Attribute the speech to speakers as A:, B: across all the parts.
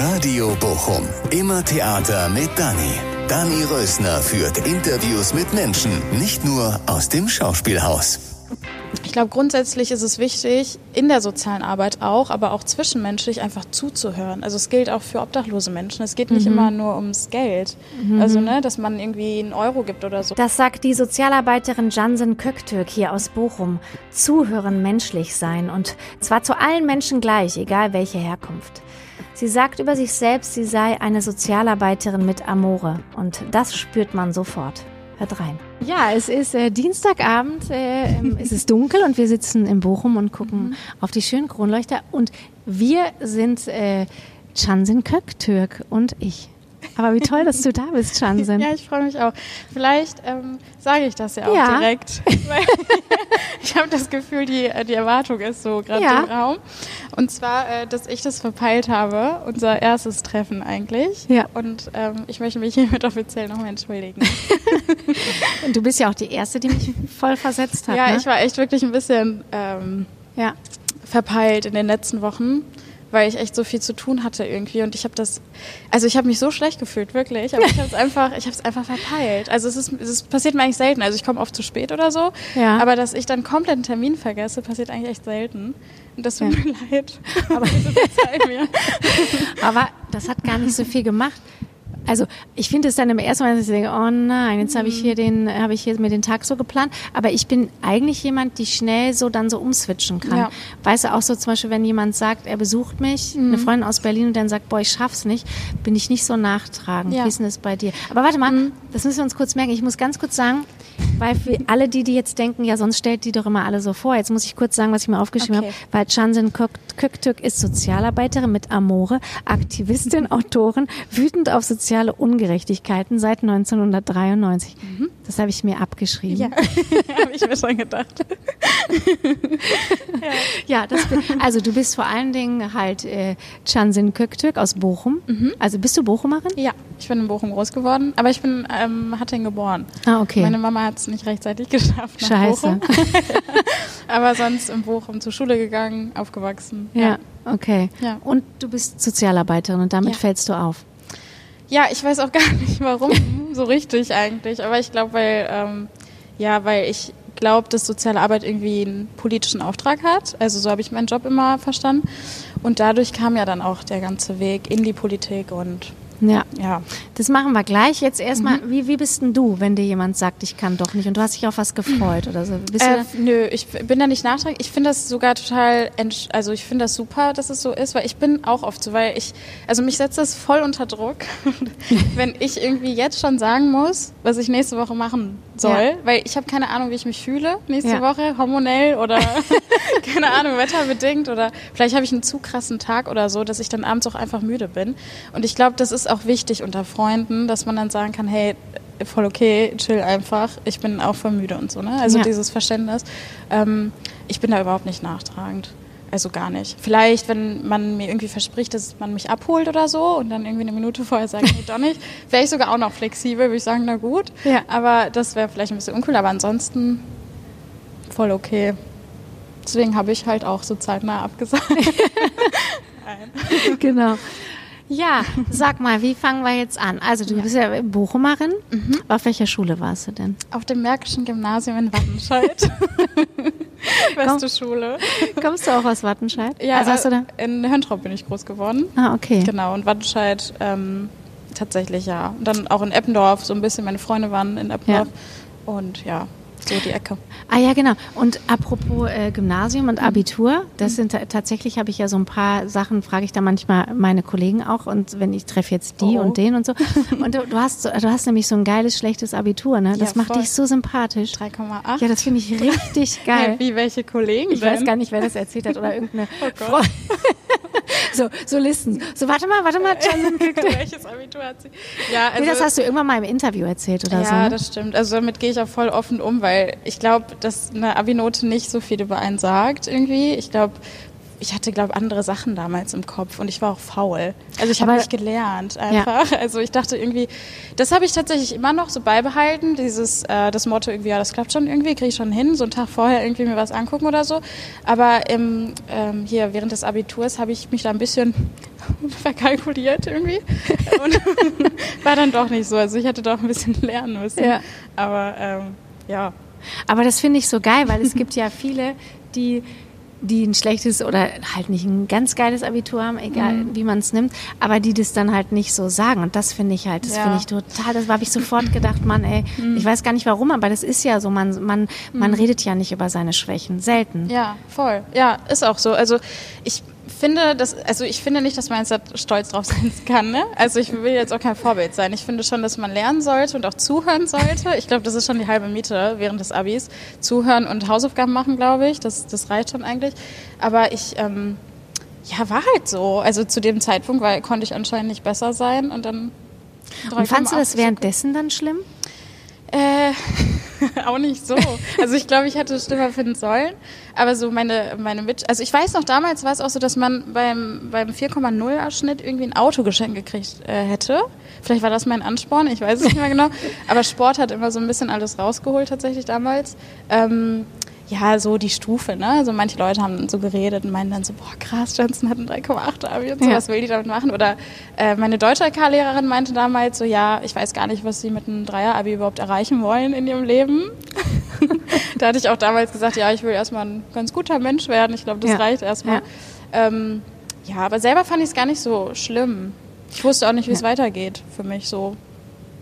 A: Radio Bochum. Immer Theater mit Dani. Dani Rösner führt Interviews mit Menschen, nicht nur aus dem Schauspielhaus.
B: Ich glaube, grundsätzlich ist es wichtig, in der sozialen Arbeit auch, aber auch zwischenmenschlich einfach zuzuhören. Also es gilt auch für obdachlose Menschen. Es geht nicht
C: Mhm.
B: immer nur ums Geld. Also, ne, dass man irgendwie einen Euro gibt oder so.
C: Das sagt die Sozialarbeiterin Jansen Köktürk hier aus Bochum. Zuhören, menschlich sein und zwar zu allen Menschen gleich, egal welche Herkunft. Sie sagt über sich selbst, sie sei eine Sozialarbeiterin mit Amore und das spürt man sofort. Hört rein. Ja, es ist äh, Dienstagabend, äh, es ist dunkel und wir sitzen in Bochum und gucken auf die schönen Kronleuchter und wir sind äh, Chansin Köktürk und ich. Aber wie toll, dass du da bist, Chansin.
B: Ja, ich freue mich auch. Vielleicht ähm, sage ich das ja auch
C: Ja.
B: direkt. Weil ich habe das Gefühl, die, die Erwartung ist so gerade
C: Ja.
B: im Raum. Und zwar, äh, dass ich das verpeilt habe, unser erstes Treffen eigentlich.
C: Ja.
B: Und ähm, ich möchte mich hiermit offiziell nochmal entschuldigen.
C: Und du bist ja auch die Erste, die mich voll versetzt hat.
B: ja,
C: ne?
B: ich war echt wirklich ein bisschen ähm,
C: ja.
B: verpeilt in den letzten Wochen, weil ich echt so viel zu tun hatte irgendwie und ich habe das, also ich habe mich so schlecht gefühlt, wirklich, aber ich habe es einfach, ich habe es einfach verpeilt. Also es ist, es passiert mir eigentlich selten. Also ich komme oft zu spät oder so,
C: Ja.
B: aber dass ich dann komplett einen Termin vergesse, passiert eigentlich echt selten. Und das tut
C: Ja.
B: mir leid. Aber mir.
C: Aber das hat gar nicht so viel gemacht. Also ich finde es dann im ersten Mal, dass ich denke, oh nein, jetzt habe ich hier den, habe ich hier mir den Tag so geplant. Aber ich bin eigentlich jemand, die schnell so dann so umswitchen kann.
B: Ja.
C: Weißt du, auch so zum Beispiel, wenn jemand sagt, er besucht mich,
B: Mhm.
C: eine Freundin aus Berlin und dann sagt, boah, ich schaff's nicht, bin ich nicht so nachtragend.
B: Ja. Mhm.
C: Wie ist denn das bei dir? Aber warte mal, das müssen wir uns kurz merken. Ich muss ganz kurz sagen, weil für alle die, die jetzt denken, ja, sonst stellt die doch immer alle so vor. Jetzt muss ich kurz sagen, was ich mir aufgeschrieben
B: Okay.
C: habe. Weil Chansin Kök- Köktürk ist Sozialarbeiterin mit Amore, Aktivistin, Autorin, wütend auf soziale Ungerechtigkeiten seit 1993. Das habe ich mir abgeschrieben.
B: Ja, habe ich mir schon gedacht.
C: Ja, das bin, also du bist vor allen Dingen halt äh, Chansin Köktürk aus Bochum. Also bist du Bochumerin?
B: Ja, ich bin in Bochum groß geworden, aber ich bin ähm, Hatting geboren.
C: Ah, okay.
B: Meine Mama hat es nicht rechtzeitig geschafft nach
C: Scheiße.
B: Bochum. aber sonst in Bochum zur Schule gegangen, aufgewachsen.
C: Ja, okay.
B: Ja.
C: Und du bist Sozialarbeiterin und damit
B: Ja.
C: fällst du auf.
B: Ja, ich weiß auch gar nicht warum so richtig eigentlich, aber ich glaube, weil ähm, ja, weil ich glaube, dass soziale Arbeit irgendwie einen politischen Auftrag hat. Also so habe ich meinen Job immer verstanden. Und dadurch kam ja dann auch der ganze Weg in die Politik und
C: Ja.
B: ja.
C: Das machen wir gleich. Jetzt erstmal,
B: Mhm.
C: wie, wie bist denn du, wenn dir jemand sagt, ich kann doch nicht und du hast dich auf was gefreut oder so?
B: Äh, nö, ich bin da nicht nachtragend. Ich finde das sogar total, also ich finde das super, dass es so ist, weil ich bin auch oft so, weil ich, also mich setzt das voll unter Druck, wenn ich irgendwie jetzt schon sagen muss, was ich nächste Woche machen soll,
C: Ja.
B: weil ich habe keine Ahnung, wie ich mich fühle nächste
C: Ja.
B: Woche, hormonell oder keine Ahnung, wetterbedingt oder vielleicht habe ich einen zu krassen Tag oder so, dass ich dann abends auch einfach müde bin. Und ich glaube, das ist auch wichtig unter Freunden, dass man dann sagen kann, hey, voll okay, chill einfach, ich bin auch voll müde und so, ne? Also
C: Ja.
B: dieses Verständnis. Ähm, ich bin da überhaupt nicht nachtragend. Also gar nicht. Vielleicht, wenn man mir irgendwie verspricht, dass man mich abholt oder so und dann irgendwie eine Minute vorher sagt, nee, doch nicht, wäre ich sogar auch noch flexibel, würde ich sagen, na gut.
C: Ja.
B: Aber das wäre vielleicht ein bisschen uncool, aber ansonsten voll okay. Deswegen habe ich halt auch so zeitnah abgesagt.
C: Genau. Ja, sag mal, wie fangen wir jetzt an? Also du bist ja Bochumerin.
B: Mhm.
C: Auf welcher Schule warst du denn?
B: Auf dem Märkischen Gymnasium in Wattenscheid. Beste Schule.
C: Kommst du auch aus Wattenscheid?
B: Ja,
C: also hast du da?
B: in Höntrop bin ich groß geworden.
C: Ah, okay.
B: Genau, und Wattenscheid ähm, tatsächlich ja. Und dann auch in Eppendorf so ein bisschen. Meine Freunde waren in Eppendorf. Und ja, so die Ecke.
C: Ah ja, genau. Und apropos äh, Gymnasium und Abitur, das sind ta- tatsächlich habe ich ja so ein paar Sachen, frage ich da manchmal meine Kollegen auch und wenn ich treffe jetzt die
B: Oh.
C: und den und so. Und du, du hast du hast nämlich so ein geiles schlechtes Abitur, ne? Das
B: Ja,
C: macht
B: voll.
C: dich so sympathisch.
B: 3,8.
C: Ja, das finde ich richtig geil.
B: Ja, wie welche Kollegen
C: Ich
B: denn?
C: weiß gar nicht, wer das erzählt hat oder irgendeine
B: Oh.
C: Freundin. so, so Listen. So, warte mal, warte mal.
B: Welches Abitur hat sie? Ja, also,
C: Nee, das hast du irgendwann mal im Interview erzählt oder
B: ja,
C: so. Ne?
B: das stimmt. Also damit gehe ich auch voll offen um, weil ich glaube, dass eine Abi-Note nicht so viel über einen sagt irgendwie. Ich glaube, ich hatte, glaube andere Sachen damals im Kopf und ich war auch faul. Also ich habe nicht gelernt einfach. Ja. Also ich dachte irgendwie, das habe ich tatsächlich immer noch so beibehalten, dieses, äh, das Motto irgendwie, ja, das klappt schon irgendwie, kriege ich schon hin, so einen Tag vorher irgendwie mir was angucken oder so. Aber im, ähm, hier während des Abiturs habe ich mich da ein bisschen verkalkuliert irgendwie und war dann doch nicht so. Also ich hätte doch ein bisschen lernen müssen. Ja. Aber ähm, ja.
C: Aber das finde ich so geil, weil es gibt ja viele, die die ein schlechtes oder halt nicht ein ganz geiles Abitur haben, egal mhm. wie man es nimmt, aber die das dann halt nicht so sagen. Und das finde ich halt, das ja. finde ich total, das habe ich sofort gedacht, Mann, ey, mhm. ich weiß gar nicht warum, aber das ist ja so, man, man, man mhm. redet ja nicht über seine Schwächen, selten.
B: Ja, voll. Ja, ist auch so. Also ich finde, dass, also ich finde nicht, dass man jetzt stolz drauf sein kann. Ne? Also ich will jetzt auch kein Vorbild sein. Ich finde schon, dass man lernen sollte und auch zuhören sollte. Ich glaube, das ist schon die halbe Miete während des Abis. Zuhören und Hausaufgaben machen, glaube ich. Das, das reicht schon eigentlich. Aber ich, ähm, ja, war halt so. Also zu dem Zeitpunkt weil, konnte ich anscheinend nicht besser sein und dann.
C: Und fandst du das währenddessen dann schlimm?
B: Äh, auch nicht so. Also ich glaube, ich hätte schlimmer finden sollen. Aber so meine, meine Mit also ich weiß noch, damals war es auch so, dass man beim, beim 4,0er Schnitt irgendwie ein Auto geschenkt gekriegt äh, hätte. Vielleicht war das mein Ansporn, ich weiß es nicht mehr genau. Aber Sport hat immer so ein bisschen alles rausgeholt tatsächlich damals. Ähm, ja, so die Stufe, ne? Also manche Leute haben so geredet und meinen dann so, boah, krass, Johnson hat ein 3,8 Abi und so, ja. was will die damit machen? Oder äh, meine deutsche LK-Lehrerin meinte damals so, ja, ich weiß gar nicht, was sie mit einem Dreier-Abi überhaupt erreichen wollen in ihrem Leben. da hatte ich auch damals gesagt, ja, ich will erstmal ein ganz guter Mensch werden. Ich glaube, das ja. reicht erstmal. Ja. Ähm, ja, aber selber fand ich es gar nicht so schlimm. Ich wusste auch nicht, wie es weitergeht für mich so.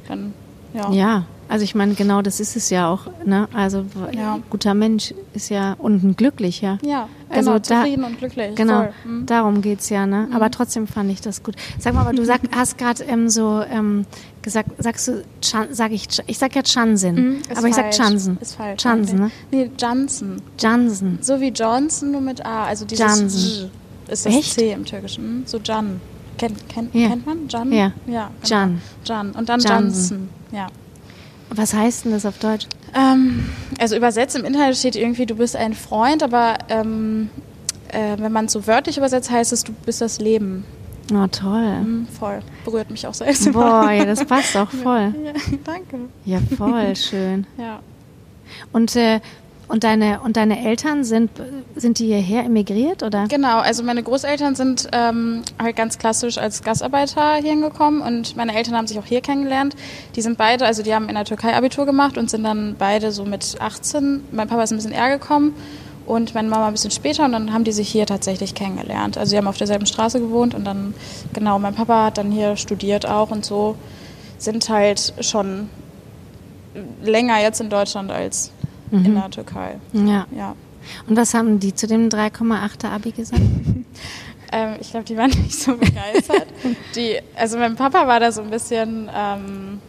B: Dann,
C: ja. Ja, also ich meine, genau das ist es ja auch. Ne? Also ja. guter Mensch ist ja und ein glücklicher.
B: Ja, also genau, zufrieden und glücklich.
C: Genau, mhm. darum geht es ja. Ne? Mhm. Aber trotzdem fand ich das gut. Sag mal, aber du sag, hast gerade ähm, so ähm, gesagt, sagst du, Chan, sag ich, ich sag ja Chansin, mhm, aber ich sag Chansen.
B: Ist falsch.
C: Chansen, ne?
B: Nee, Jansen.
C: Jansen.
B: So wie Johnson, nur mit A. Also dieses
C: Jansen.
B: ist das Echt? C im Türkischen. So Jan. Kennt, kennt,
C: ja.
B: kennt man? Jan?
C: Ja.
B: Ja,
C: genau. Jan.
B: Jan. Und dann Jansen. Ja.
C: Was heißt denn das auf Deutsch?
B: Ähm, also übersetzt im Internet steht irgendwie, du bist ein Freund, aber ähm, äh, wenn man es so wörtlich übersetzt, heißt es, du bist das Leben.
C: Oh, toll.
B: Mhm, voll. Berührt mich auch selbst.
C: Boah, ja, das passt auch voll.
B: Ja, danke.
C: Ja, voll schön.
B: ja.
C: Und äh, und deine, und deine Eltern sind, sind die hierher emigriert oder?
B: Genau, also meine Großeltern sind ähm, halt ganz klassisch als Gastarbeiter hier hingekommen und meine Eltern haben sich auch hier kennengelernt. Die sind beide, also die haben in der Türkei Abitur gemacht und sind dann beide so mit 18. Mein Papa ist ein bisschen eher gekommen und meine Mama ein bisschen später und dann haben die sich hier tatsächlich kennengelernt. Also sie haben auf derselben Straße gewohnt und dann, genau, mein Papa hat dann hier studiert auch und so sind halt schon länger jetzt in Deutschland als mhm. in der Türkei.
C: Ja. ja. Und was haben die zu dem 3,8er Abi gesagt?
B: ähm, ich glaube, die waren nicht so begeistert. die, also mein Papa war da so ein bisschen ähm,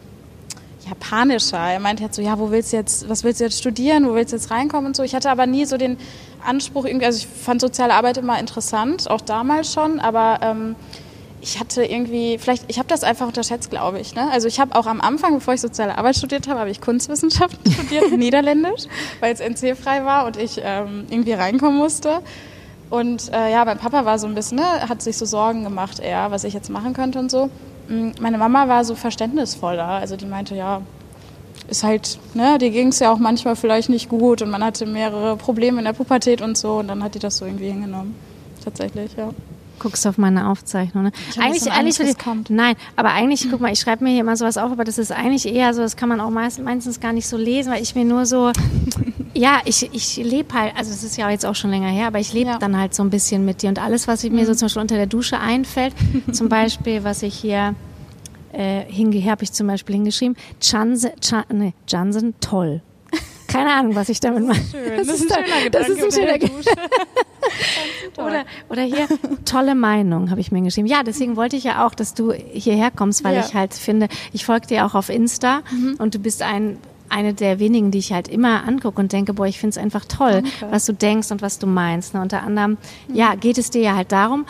B: japanischer. Er meinte halt so, ja, wo willst du jetzt, was willst du jetzt studieren, wo willst du jetzt reinkommen und so. Ich hatte aber nie so den Anspruch, irgendwie, also ich fand soziale Arbeit immer interessant, auch damals schon, aber ähm, ich hatte irgendwie, vielleicht, ich habe das einfach unterschätzt, glaube ich. Ne? Also ich habe auch am Anfang, bevor ich soziale Arbeit studiert habe, habe ich Kunstwissenschaften studiert, Niederländisch, weil es NC-frei war und ich ähm, irgendwie reinkommen musste. Und äh, ja, mein Papa war so ein bisschen, ne, hat sich so Sorgen gemacht, eher, was ich jetzt machen könnte und so. Mm, meine Mama war so verständnisvoller. Also die meinte, ja, ist halt, ne, dir ging es ja auch manchmal vielleicht nicht gut und man hatte mehrere Probleme in der Pubertät und so. Und dann hat die das so irgendwie hingenommen. Tatsächlich, ja
C: guckst auf meine Aufzeichnung. Ne?
B: Eigentlich, eigentlich Angst, kommt.
C: Nein, aber eigentlich, guck mal, ich schreibe mir hier immer sowas auf, aber das ist eigentlich eher so, das kann man auch meist, meistens gar nicht so lesen, weil ich mir nur so, ja, ich, ich lebe halt, also das ist ja jetzt auch schon länger her, aber ich lebe ja. dann halt so ein bisschen mit dir und alles, was mir so mhm. zum Beispiel unter der Dusche einfällt, zum Beispiel, was ich hier äh, hinge, habe ich zum Beispiel hingeschrieben, Jansen, Jansen toll. Keine Ahnung, was ich damit meine.
B: Das, das, ist ein schöner Gedanke. Das ist ein schöner Gedanke.
C: oder, oder hier, tolle Meinung, habe ich mir geschrieben. Ja, deswegen wollte ich ja auch, dass du hierher kommst, weil ja. ich halt finde, ich folge dir auch auf Insta mhm. und du bist ein eine der wenigen, die ich halt immer angucke und denke, boah, ich finde es einfach toll, Danke. was du denkst und was du meinst. Ne? Unter anderem, mhm. ja, geht es dir ja halt darum,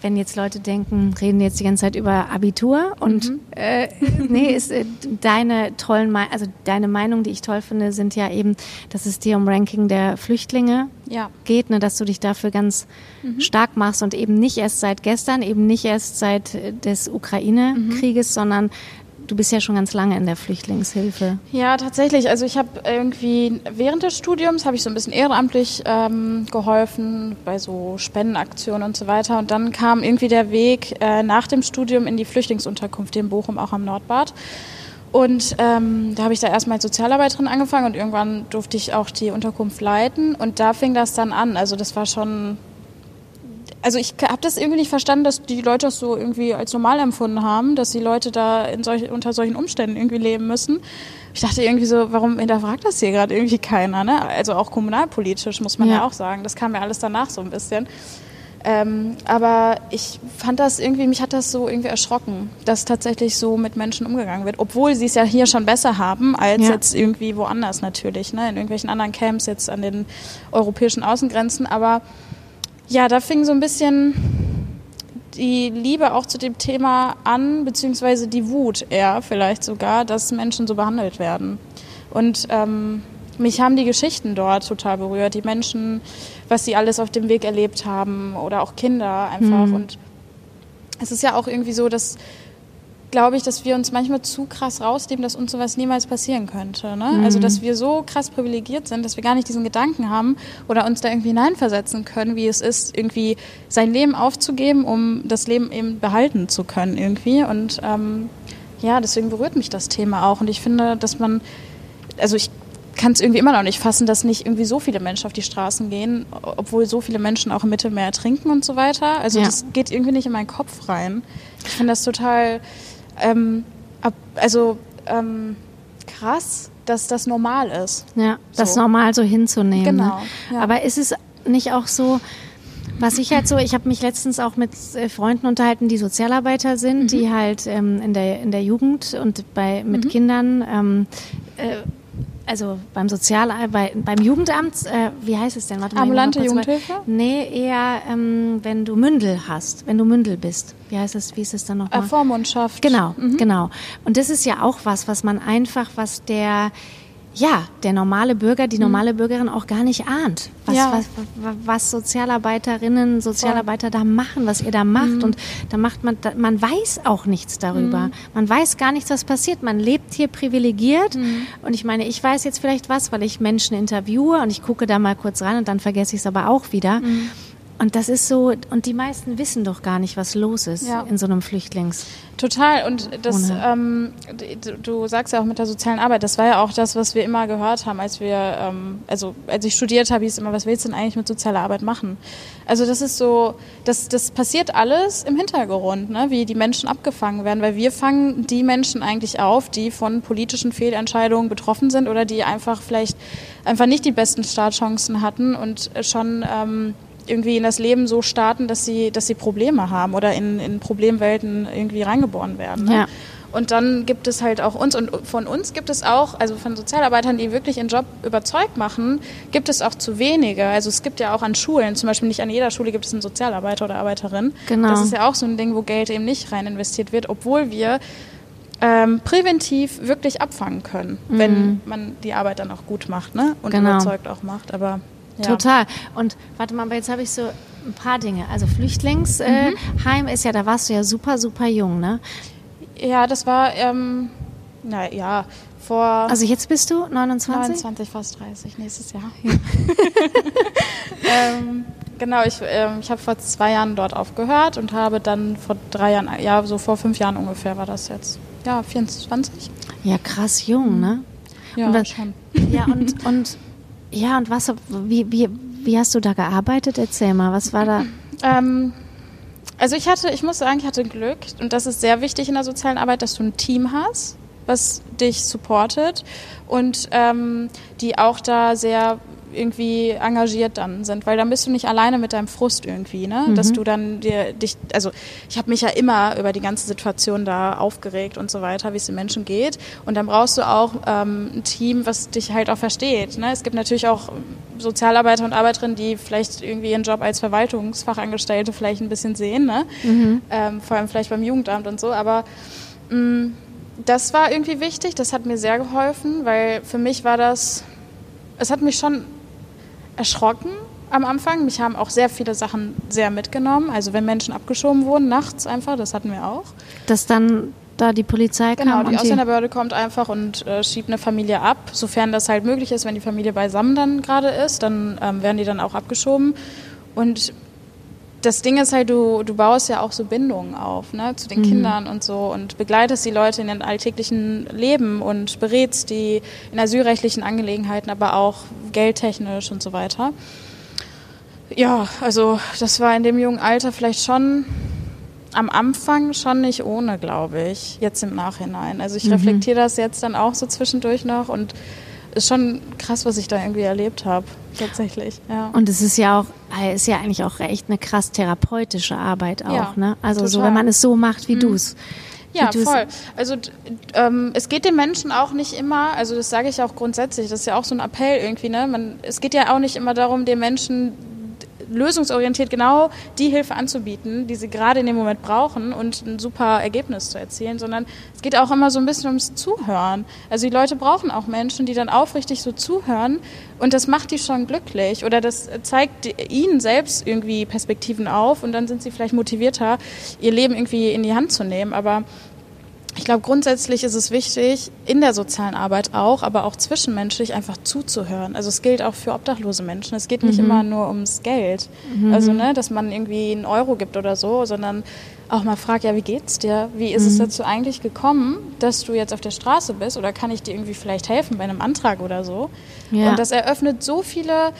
C: wenn jetzt Leute denken, reden jetzt die ganze Zeit über Abitur und mhm. äh, nee, ist äh, deine tollen, Me also deine Meinung, die ich toll finde, sind ja eben, dass es dir um Ranking der Flüchtlinge ja. geht, ne, dass du dich dafür ganz mhm. stark machst und eben nicht erst seit gestern, eben nicht erst seit des Ukraine-Krieges, mhm. sondern Du bist ja schon ganz lange in der Flüchtlingshilfe.
B: Ja, tatsächlich. Also ich habe irgendwie während des Studiums habe ich so ein bisschen ehrenamtlich ähm, geholfen bei so Spendenaktionen und so weiter. Und dann kam irgendwie der Weg äh, nach dem Studium in die Flüchtlingsunterkunft in Bochum, auch am Nordbad. Und ähm, da habe ich da erstmal als Sozialarbeiterin angefangen und irgendwann durfte ich auch die Unterkunft leiten. Und da fing das dann an. Also das war schon also ich habe das irgendwie nicht verstanden, dass die Leute das so irgendwie als normal empfunden haben, dass die Leute da in solch, unter solchen Umständen irgendwie leben müssen. Ich dachte irgendwie so, warum hinterfragt das hier gerade irgendwie keiner? Ne? Also auch kommunalpolitisch muss man ja. ja. auch sagen. Das kam ja alles danach so ein bisschen. Ähm, aber ich fand das irgendwie, mich hat das so irgendwie erschrocken, dass tatsächlich so mit Menschen umgegangen wird, obwohl sie es ja hier schon besser haben als ja. jetzt irgendwie woanders natürlich, ne? in irgendwelchen anderen Camps jetzt an den europäischen Außengrenzen. Aber ja, da fing so ein bisschen die Liebe auch zu dem Thema an, beziehungsweise die Wut eher vielleicht sogar, dass Menschen so behandelt werden. Und ähm, mich haben die Geschichten dort total berührt, die Menschen, was sie alles auf dem Weg erlebt haben oder auch Kinder einfach. Mhm. Und es ist ja auch irgendwie so, dass glaube ich, dass wir uns manchmal zu krass rausnehmen, dass uns sowas niemals passieren könnte. Ne? Mhm. Also, dass wir so krass privilegiert sind, dass wir gar nicht diesen Gedanken haben oder uns da irgendwie hineinversetzen können, wie es ist, irgendwie sein Leben aufzugeben, um das Leben eben behalten zu können irgendwie. Und ähm, ja, deswegen berührt mich das Thema auch. Und ich finde, dass man, also ich kann es irgendwie immer noch nicht fassen, dass nicht irgendwie so viele Menschen auf die Straßen gehen, obwohl so viele Menschen auch im Mittelmeer ertrinken und so weiter. Also ja. das geht irgendwie nicht in meinen Kopf rein. Ich finde das total ähm, also ähm, krass, dass das normal ist.
C: Ja, so. das normal so hinzunehmen. Ne? Genau. Ja. Aber ist es nicht auch so, was ich halt so, ich habe mich letztens auch mit äh, Freunden unterhalten, die Sozialarbeiter sind, mhm. die halt ähm, in, der, in der Jugend und bei, mit mhm. Kindern ähm, äh, also beim Sozialarbeit, beim Jugendamt, äh, wie heißt es denn?
B: Warte mal, Ambulante Jugendhilfe?
C: Nee, eher, ähm, wenn du Mündel hast, wenn du Mündel bist. Wie heißt es, wie ist es dann nochmal?
B: Vormundschaft.
C: Genau, mhm. genau. Und das ist ja auch was, was man einfach, was der ja, der normale Bürger, die mhm. normale Bürgerin auch gar nicht ahnt, was, ja. was, was, Sozialarbeiterinnen, Sozialarbeiter da machen, was ihr da macht. Mhm. Und da macht man, man weiß auch nichts darüber. Mhm. Man weiß gar nichts, was passiert. Man lebt hier privilegiert. Mhm. Und ich meine, ich weiß jetzt vielleicht was, weil ich Menschen interviewe und ich gucke da mal kurz rein und dann vergesse ich es aber auch wieder. Und das ist so, und die meisten wissen doch gar nicht, was los ist ja. in so einem Flüchtlings.
B: Total. Und das, ähm, du, sagst ja auch mit der sozialen Arbeit, das war ja auch das, was wir immer gehört haben, als wir, ähm, also als ich studiert habe, hieß es immer, was willst du denn eigentlich mit sozialer Arbeit machen? Also das ist so, das, das passiert alles im Hintergrund, ne? wie die Menschen abgefangen werden, weil wir fangen die Menschen eigentlich auf, die von politischen Fehlentscheidungen betroffen sind oder die einfach vielleicht einfach nicht die besten Startchancen hatten und schon ähm, irgendwie in das Leben so starten, dass sie, dass sie Probleme haben oder in, in Problemwelten irgendwie reingeboren werden. Ne? Ja. Und dann gibt es halt auch uns und von uns gibt es auch, also von Sozialarbeitern, die wirklich ihren Job überzeugt machen, gibt es auch zu wenige. Also es gibt ja auch an Schulen, zum Beispiel nicht an jeder Schule gibt es einen Sozialarbeiter oder Arbeiterin. Genau. Das ist ja auch so ein Ding, wo Geld eben nicht rein investiert wird, obwohl wir ähm, präventiv wirklich abfangen können, mhm. wenn man die Arbeit dann auch gut macht ne? und genau. überzeugt auch macht. Aber
C: ja. Total. Und warte mal, aber jetzt habe ich so ein paar Dinge. Also Flüchtlingsheim äh, mhm. ist ja, da warst du ja super, super jung, ne?
B: Ja, das war, ähm, na ja, vor.
C: Also jetzt bist du 29?
B: 29, fast 30, nächstes Jahr. Ja. ähm, genau, ich, ähm, ich habe vor zwei Jahren dort aufgehört und habe dann vor drei Jahren, ja, so vor fünf Jahren ungefähr war das jetzt. Ja, 24.
C: Ja, krass jung, ne?
B: Ja, und was, schon.
C: Ja, und, und ja, und was, wie, wie, wie hast du da gearbeitet? Erzähl mal, was war da?
B: Ähm, also ich hatte, ich muss sagen, ich hatte Glück und das ist sehr wichtig in der sozialen Arbeit, dass du ein Team hast, was dich supportet und ähm, die auch da sehr irgendwie engagiert dann sind, weil dann bist du nicht alleine mit deinem Frust irgendwie, ne?
C: Mhm.
B: Dass du dann dir dich, also ich habe mich ja immer über die ganze Situation da aufgeregt und so weiter, wie es den Menschen geht. Und dann brauchst du auch ähm, ein Team, was dich halt auch versteht. Ne? Es gibt natürlich auch Sozialarbeiter und Arbeiterinnen, die vielleicht irgendwie ihren Job als Verwaltungsfachangestellte vielleicht ein bisschen sehen, ne?
C: Mhm.
B: Ähm, vor allem vielleicht beim Jugendamt und so, aber mh, das war irgendwie wichtig, das hat mir sehr geholfen, weil für mich war das, es hat mich schon erschrocken am Anfang. Mich haben auch sehr viele Sachen sehr mitgenommen. Also wenn Menschen abgeschoben wurden, nachts einfach, das hatten wir auch.
C: Dass dann da die Polizei kam
B: Genau, die
C: und die,
B: Ausländerbehörde kommt einfach und äh, schiebt eine Familie ab, sofern das halt möglich ist, wenn die Familie beisammen dann gerade ist, dann ähm, werden die dann auch abgeschoben. Und das Ding ist halt, du, du baust ja auch so Bindungen auf, ne, zu den Kindern und so und begleitest die Leute in ihrem alltäglichen Leben und berätst die in asylrechtlichen Angelegenheiten, aber auch geldtechnisch und so weiter. Ja, also das war in dem jungen Alter vielleicht schon am Anfang schon nicht ohne, glaube ich, jetzt im Nachhinein. Also ich reflektiere das jetzt dann auch so zwischendurch noch und ist schon krass, was ich da irgendwie erlebt habe, tatsächlich. Ja.
C: Und es ist ja auch, äh, ist ja eigentlich auch echt eine krass therapeutische Arbeit auch,
B: Ja,
C: ne? Also so,
B: total. Mhm.
C: wenn man es so macht, wie du es.
B: Ja, voll. Also ähm, es geht den Menschen auch nicht immer, also das sage ich auch grundsätzlich, das ist ja auch so ein Appell irgendwie, ne? Man, es geht ja auch nicht immer darum, den Menschen lösungsorientiert genau die Hilfe anzubieten, die sie gerade in dem Moment brauchen und ein super Ergebnis zu erzielen, sondern es geht auch immer so ein bisschen ums Zuhören. Also die Leute brauchen auch Menschen, die dann aufrichtig so zuhören und das macht die schon glücklich oder das zeigt ihnen selbst irgendwie Perspektiven auf und dann sind sie vielleicht motivierter, ihr Leben irgendwie in die Hand zu nehmen. Aber ich glaube, grundsätzlich ist es wichtig, in der sozialen Arbeit auch, aber auch zwischenmenschlich einfach zuzuhören. Also es gilt auch für obdachlose Menschen. Es geht nicht immer nur ums Geld. Also, ne, dass man irgendwie einen Euro gibt oder so, sondern auch mal fragt, ja, wie geht's dir? Wie ist es dazu eigentlich gekommen, dass du jetzt auf der Straße bist? Oder kann ich dir irgendwie vielleicht helfen bei einem Antrag oder so?
C: Ja.
B: Und das eröffnet so viele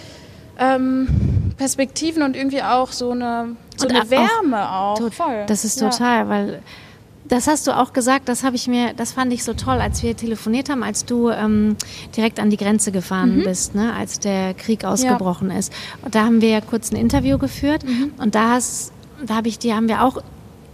B: ähm, Perspektiven und irgendwie auch so eine, so
C: Und
B: eine
C: auch-
B: Wärme auch.
C: Tot-
B: Voll.
C: Das ist
B: Ja.
C: total, weil das hast du auch gesagt, das habe ich mir, das fand ich so toll, als wir telefoniert haben, als du ähm, direkt an die Grenze gefahren bist, ne, als der Krieg ausgebrochen ist. Und da haben wir ja kurz ein Interview geführt und da hast, da habe ich dir, haben wir auch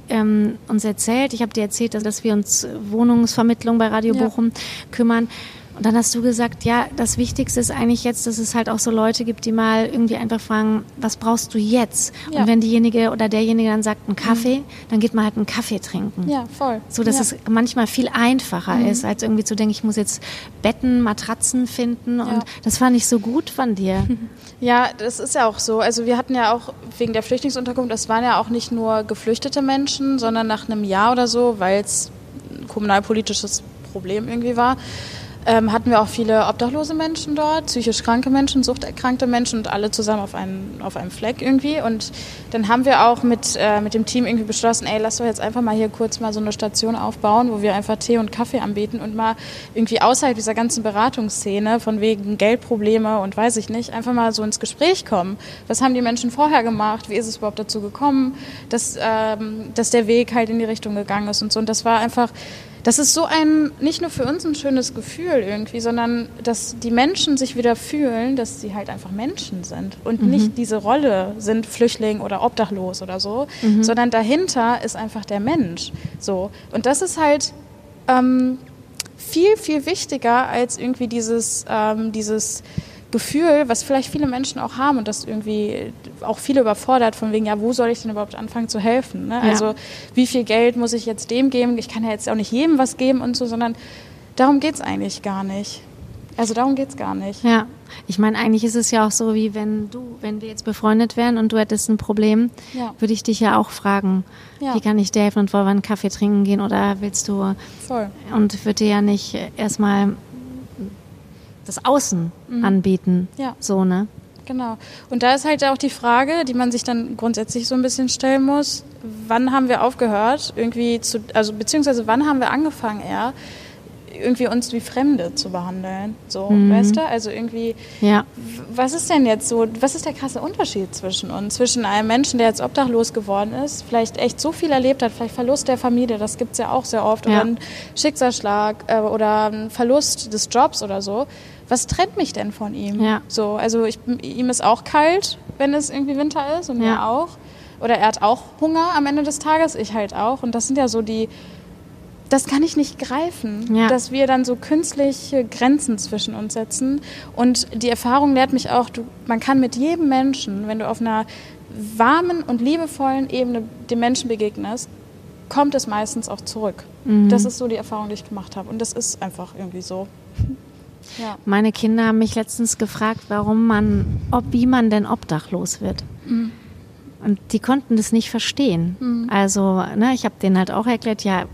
C: ähm, uns erzählt, ich habe dir erzählt, dass, dass wir uns Wohnungsvermittlung bei Radio
B: Ja.
C: Bochum kümmern. Und dann hast du gesagt, ja, das Wichtigste ist eigentlich jetzt, dass es halt auch so Leute gibt, die mal irgendwie einfach fragen, was brauchst du jetzt?
B: Ja.
C: Und wenn diejenige oder derjenige dann sagt, einen Kaffee, dann geht man halt einen Kaffee trinken.
B: Ja, voll.
C: So dass
B: ja.
C: es manchmal viel einfacher
B: Mhm.
C: ist, als irgendwie zu denken, ich muss jetzt Betten, Matratzen finden.
B: Ja.
C: Und das fand ich so gut von dir.
B: Ja, das ist ja auch so. Also wir hatten ja auch wegen der Flüchtlingsunterkunft, das waren ja auch nicht nur geflüchtete Menschen, sondern nach einem Jahr oder so, weil es ein kommunalpolitisches Problem irgendwie war, ähm, hatten wir auch viele obdachlose Menschen dort, psychisch kranke Menschen, suchterkrankte Menschen und alle zusammen auf einem, auf einem Fleck irgendwie. Und dann haben wir auch mit, äh, mit dem Team irgendwie beschlossen, ey, lass doch jetzt einfach mal hier kurz mal so eine Station aufbauen, wo wir einfach Tee und Kaffee anbieten und mal irgendwie außerhalb dieser ganzen Beratungsszene von wegen Geldprobleme und weiß ich nicht, einfach mal so ins Gespräch kommen. Was haben die Menschen vorher gemacht? Wie ist es überhaupt dazu gekommen, dass, ähm, dass der Weg halt in die Richtung gegangen ist und so. Und das war einfach, das ist so ein, nicht nur für uns ein schönes Gefühl irgendwie, sondern dass die Menschen sich wieder fühlen, dass sie halt einfach Menschen sind und nicht diese Rolle sind Flüchtling oder obdachlos oder so, sondern dahinter ist einfach der Mensch. So. Und das ist halt ähm, viel, viel wichtiger als irgendwie dieses, ähm, dieses Gefühl, was vielleicht viele Menschen auch haben und das irgendwie auch viele überfordert, von wegen, ja, wo soll ich denn überhaupt anfangen zu helfen? Ne?
C: Ja.
B: Also wie viel Geld muss ich jetzt dem geben? Ich kann ja jetzt auch nicht jedem was geben und so, sondern darum geht's eigentlich gar nicht. Also darum geht's gar nicht.
C: Ja, ich meine, eigentlich ist es ja auch so, wie wenn du, wenn wir jetzt befreundet wären und du hättest ein Problem,
B: Ja.
C: würde ich dich ja auch fragen,
B: Ja.
C: wie kann ich dir helfen und wollen wir einen Kaffee trinken gehen oder willst du
B: Voll.
C: und würde dir ja nicht erstmal das Außen anbieten.
B: Mhm. Ja.
C: So, ne?
B: Genau. Und da ist halt auch die Frage, die man sich dann grundsätzlich so ein bisschen stellen muss, wann haben wir aufgehört, irgendwie zu, also beziehungsweise wann haben wir angefangen eher, irgendwie uns wie Fremde zu behandeln. So, mhm. weißt du? Also irgendwie,
C: ja.
B: was ist denn jetzt so, was ist der krasse Unterschied zwischen uns? Zwischen einem Menschen, der jetzt obdachlos geworden ist, vielleicht echt so viel erlebt hat, vielleicht Verlust der Familie, das gibt es ja auch sehr oft, ja. oder ein Schicksalsschlag äh, oder ein Verlust des Jobs oder so. Was trennt mich denn von ihm?
C: Ja.
B: So, also ich, ihm ist auch kalt, wenn es irgendwie Winter ist und ja. mir auch. Oder er hat auch Hunger am Ende des Tages, ich halt auch. Und das sind ja so die das kann ich nicht greifen, ja. dass wir dann so künstliche Grenzen zwischen uns setzen. Und die Erfahrung lehrt mich auch, du, man kann mit jedem Menschen, wenn du auf einer warmen und liebevollen Ebene dem Menschen begegnest, kommt es meistens auch zurück. Mhm. Das ist so die Erfahrung, die ich gemacht habe. Und das ist einfach irgendwie so.
C: Ja. Meine Kinder haben mich letztens gefragt, warum man, ob, wie man denn obdachlos wird. Mhm. Und die konnten das nicht verstehen. Mhm. Also, ne, ich habe denen halt auch erklärt, ja,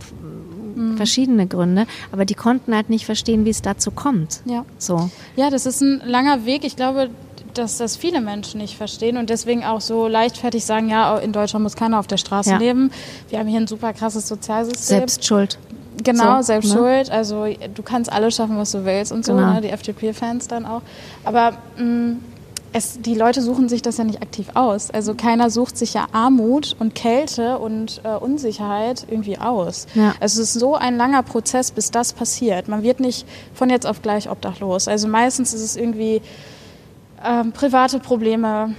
C: mhm. verschiedene Gründe, aber die konnten halt nicht verstehen, wie es dazu kommt.
B: Ja.
C: So.
B: Ja, das ist ein langer Weg. Ich glaube, dass das viele Menschen nicht verstehen und deswegen auch so leichtfertig sagen, ja, in Deutschland muss keiner auf der Straße ja. leben. Wir haben hier ein super krasses Sozialsystem.
C: Selbstschuld.
B: Genau, so, selbst ne? schuld. Also du kannst alles schaffen, was du willst und so, genau. ne? die FDP-Fans dann auch. Aber mh, mm, es, die Leute suchen sich das ja nicht aktiv aus. Also keiner sucht sich ja Armut und Kälte und äh, Unsicherheit irgendwie aus. Ja. Also es ist so ein langer Prozess, bis das passiert. Man wird nicht von jetzt auf gleich obdachlos. Also meistens ist es irgendwie ähm, private Probleme,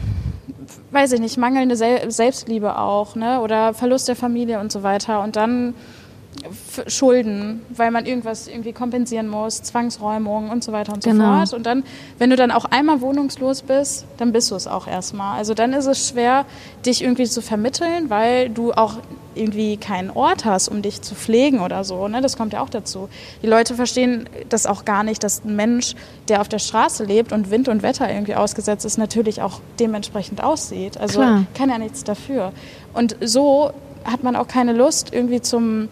B: weiß ich nicht, mangelnde Sel Selbstliebe auch, ne? oder Verlust der Familie und so weiter. Und dann Schulden, weil man irgendwas irgendwie kompensieren muss, Zwangsräumung und so weiter und genau. so fort. Und dann, wenn du dann auch einmal wohnungslos bist, dann bist du es auch erstmal. Also dann ist es schwer, dich irgendwie zu vermitteln, weil du auch irgendwie keinen Ort hast, um dich zu pflegen oder so. Ne? Das kommt ja auch dazu. Die Leute verstehen das auch gar nicht, dass ein Mensch, der auf der Straße lebt und Wind und Wetter irgendwie ausgesetzt ist, natürlich auch dementsprechend aussieht. Also Klar. kann ja nichts dafür. Und so hat man auch keine Lust, irgendwie zum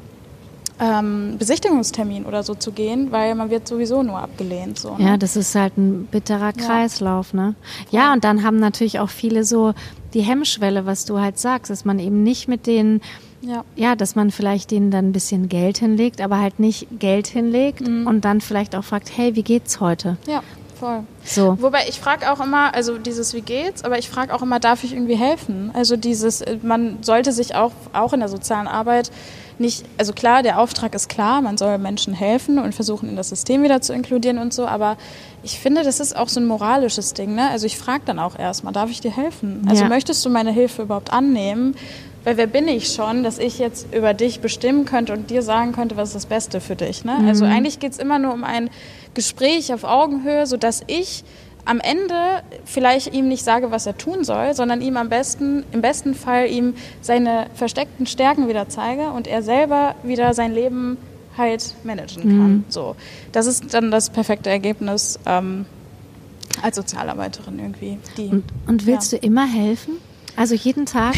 B: ähm, Besichtigungstermin oder so zu gehen, weil man wird sowieso nur abgelehnt. So,
C: ne? Ja, das ist halt ein bitterer Kreislauf, ja. ne? Ja, und dann haben natürlich auch viele so die Hemmschwelle, was du halt sagst, dass man eben nicht mit denen ja. ja, dass man vielleicht denen dann ein bisschen Geld hinlegt, aber halt nicht Geld hinlegt mhm. und dann vielleicht auch fragt, hey, wie geht's heute?
B: Ja, voll.
C: So.
B: Wobei ich frage auch immer, also dieses wie geht's, aber ich frage auch immer, darf ich irgendwie helfen? Also dieses, man sollte sich auch, auch in der sozialen Arbeit nicht, also klar, der Auftrag ist klar, man soll Menschen helfen und versuchen, in das System wieder zu inkludieren und so, aber ich finde, das ist auch so ein moralisches Ding. Ne? Also ich frage dann auch erstmal, darf ich dir helfen? Also ja. möchtest du meine Hilfe überhaupt annehmen? Weil wer bin ich schon, dass ich jetzt über dich bestimmen könnte und dir sagen könnte, was ist das Beste für dich? Ne? Also mhm. Also eigentlich geht es immer nur um ein Gespräch auf Augenhöhe, sodass ich am Ende vielleicht ihm nicht sage, was er tun soll, sondern ihm am besten, im besten Fall ihm seine versteckten Stärken wieder zeige und er selber wieder sein Leben halt managen kann. Mhm. So, das ist dann das perfekte Ergebnis ähm, als Sozialarbeiterin irgendwie.
C: Die, und, und, willst ja. du immer helfen? Also jeden Tag?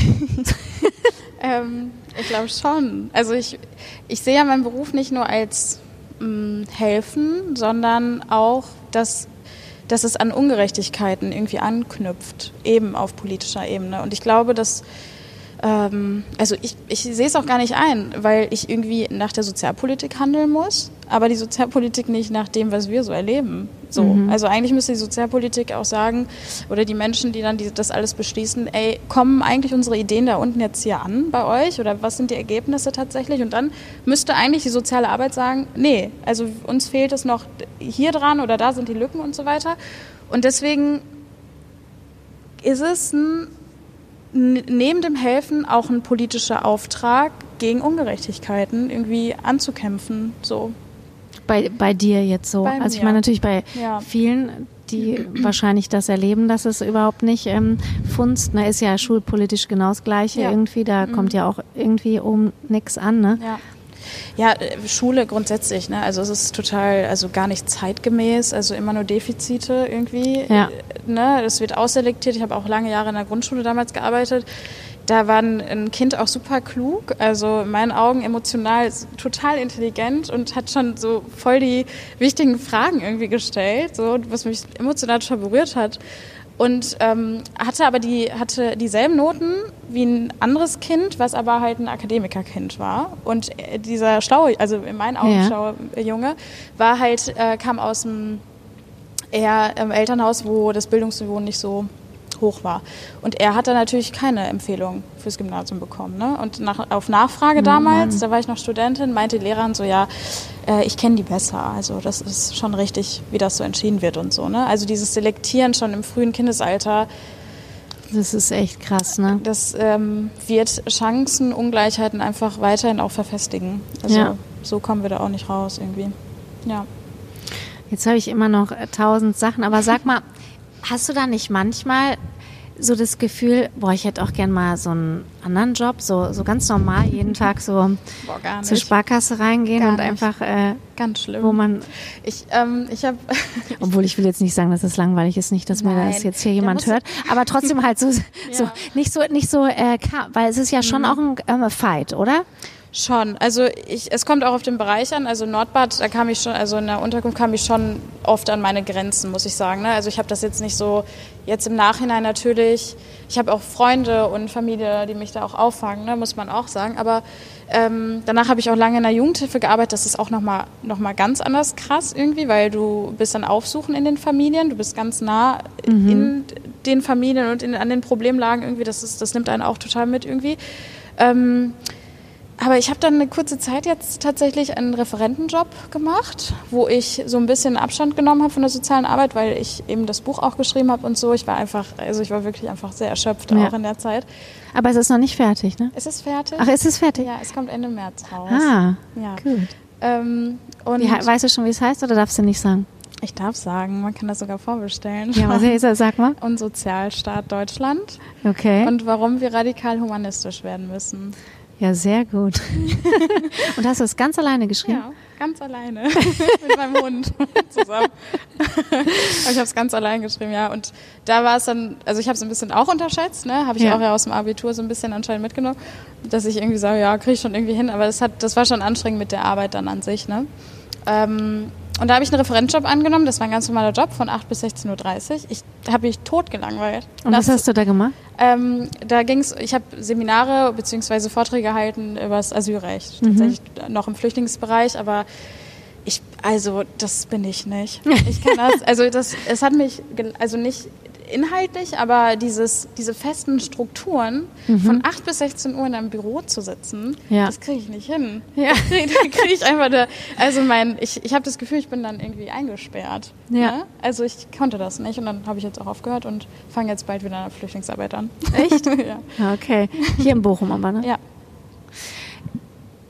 B: ähm, ich glaube schon. Also ich, ich sehe ja meinen Beruf nicht nur als mh, mm, helfen, sondern auch das dass es an Ungerechtigkeiten irgendwie anknüpft, eben auf politischer Ebene. Und ich glaube, dass ähm, also ich, ich sehe es auch gar nicht ein, weil ich irgendwie nach der Sozialpolitik handeln muss, aber die Sozialpolitik nicht nach dem, was wir so erleben. So. Mhm. Also eigentlich müsste die Sozialpolitik auch sagen, oder die Menschen, die dann die, das alles beschließen, ey, kommen eigentlich unsere Ideen da unten jetzt hier an bei euch oder was sind die Ergebnisse tatsächlich? Und dann müsste eigentlich die soziale Arbeit sagen, nee, also uns fehlt es noch hier dran oder da sind die Lücken und so weiter. Und deswegen ist es ein neben dem Helfen auch ein politischer Auftrag, gegen Ungerechtigkeiten irgendwie anzukämpfen. So.
C: Bei, bei dir jetzt so. Bei also ich meine natürlich bei ja. vielen, die wahrscheinlich das erleben, dass es überhaupt nicht ähm, funzt. Ne, ist ja schulpolitisch genau das Gleiche ja. irgendwie. Da mhm. kommt ja auch irgendwie um nichts an. Ne?
B: Ja. Ja, äh, Schule grundsätzlich, ne? Also es ist total, also gar nicht zeitgemäß, also immer nur Defizite irgendwie. Ja. Ne? Es wird ausselektiert. Ich habe auch lange Jahre in der Grundschule damals gearbeitet. Da war ein Kind auch super klug, also in meinen Augen emotional total intelligent und hat schon so voll die wichtigen Fragen irgendwie gestellt, so was mich emotional total berührt hat. Und ähm, hatte aber die hatte dieselben Noten wie ein anderes Kind, was aber halt ein Akademikerkind war. Und äh, dieser schlaue, also in meinen Augen
C: Ja.
B: schlaue Junge, war halt äh, kam aus dem eher im Elternhaus, wo das Bildungsniveau nicht so hoch war. Und er hat dann natürlich keine Empfehlung fürs Gymnasium bekommen. Ne? Und nach, auf Nachfrage damals, da war ich noch Studentin, meinte die Lehrerin so, ja, äh, ich kenne die besser. Also das ist schon richtig, wie das so entschieden wird und so. Ne? Also dieses Selektieren schon im frühen Kindesalter,
C: Das ist echt krass, ne?
B: das ähm, wird Chancenungleichheiten einfach weiterhin auch verfestigen. Also
C: Ja.
B: so kommen wir da auch nicht raus irgendwie. Ja.
C: Jetzt habe ich immer noch tausend Sachen, aber sag mal, hast du da nicht manchmal so das Gefühl, boah, ich hätte auch gern mal so einen anderen Job, so, so ganz normal jeden Tag so
B: Boah,
C: zur Sparkasse reingehen
B: Gar
C: und
B: nicht.
C: einfach, äh,
B: Ganz schlimm.
C: wo man,
B: Ich, ähm, ich habe
C: obwohl ich will jetzt nicht sagen, dass es langweilig ist, nicht, dass mir
B: Nein.
C: das jetzt hier jemand hört, aber trotzdem halt so, so
B: Ja. Mhm.
C: nicht so, nicht so, äh, weil es ist ja schon auch ein ähm, Fight, oder?
B: Schon. Also ich, es kommt auch auf den Bereich an. Also Nordbad, da kam ich schon, also in der Unterkunft kam ich schon oft an meine Grenzen, muss ich sagen. Ne? Also ich habe das jetzt nicht so, jetzt im Nachhinein natürlich, ich habe auch Freunde und Familie, die mich da auch auffangen, ne? muss man auch sagen. Aber ähm, danach habe ich auch lange in der Jugendhilfe gearbeitet. Das ist auch nochmal noch mal ganz anders krass irgendwie, weil du bist dann aufsuchen in den Familien, du bist ganz nah in den Familien und in, an den Problemlagen irgendwie. Das, ist, das nimmt einen auch total mit irgendwie. Ähm, aber ich habe dann eine kurze Zeit jetzt tatsächlich einen Referentenjob gemacht, wo ich so ein bisschen Abstand genommen habe von der sozialen Arbeit, weil ich eben das Buch auch geschrieben habe und so. Ich war einfach, also ich war wirklich einfach sehr erschöpft
C: Ja.
B: auch in der Zeit.
C: Aber es ist noch nicht fertig, ne?
B: Es ist fertig.
C: Ach, ist es fertig?
B: ja, es kommt Ende März raus.
C: Ah,
B: ja.
C: gut.
B: Ähm, und
C: Wie, weißt du schon, wie es heißt oder darfst du nicht sagen?
B: ich darf sagen, man kann das sogar vorbestellen.
C: Ja, was ist das? Sag mal.
B: und Sozialstaat Deutschland
C: Okay.
B: und warum wir radikal humanistisch werden müssen.
C: Ja, sehr gut. Und hast du es ganz alleine geschrieben?
B: Ja, ganz alleine. Mit meinem Hund zusammen. Ich habe es ganz allein geschrieben, ja. Und da war es dann, also ich habe es ein bisschen auch unterschätzt, ne? Habe ich
C: Ja.
B: auch ja aus dem Abitur so ein bisschen anscheinend mitgenommen, dass ich irgendwie sage, ja, kriege ich schon irgendwie hin. Aber das hat, das war schon anstrengend mit der Arbeit dann an sich, ne? Ähm, und da habe ich einen Referenzjob angenommen. Das war ein ganz normaler Job von 8 bis 16.30 Uhr. Ich habe mich totgelangweilt.
C: Und was
B: Das-
C: hast du da gemacht?
B: ähm, da ging's, ich habe Seminare bzw. Vorträge gehalten über das Asylrecht, tatsächlich noch im Flüchtlingsbereich, aber ich, also das bin ich nicht. Ich kann das, also das, es hat mich, also nicht inhaltlich, aber dieses, diese festen Strukturen von 8 bis 16 Uhr in einem Büro zu sitzen,
C: Ja.
B: das kriege ich nicht hin.
C: Ja.
B: Da kriege krieg ich einfach, da, also mein, ich, ich habe das Gefühl, ich bin dann irgendwie eingesperrt.
C: Ja.
B: Ne? Also ich konnte das nicht und dann habe ich jetzt auch aufgehört und fange jetzt bald wieder eine Flüchtlingsarbeit an.
C: Echt?
B: ja.
C: Okay. Hier in Bochum aber, ne?
B: ja.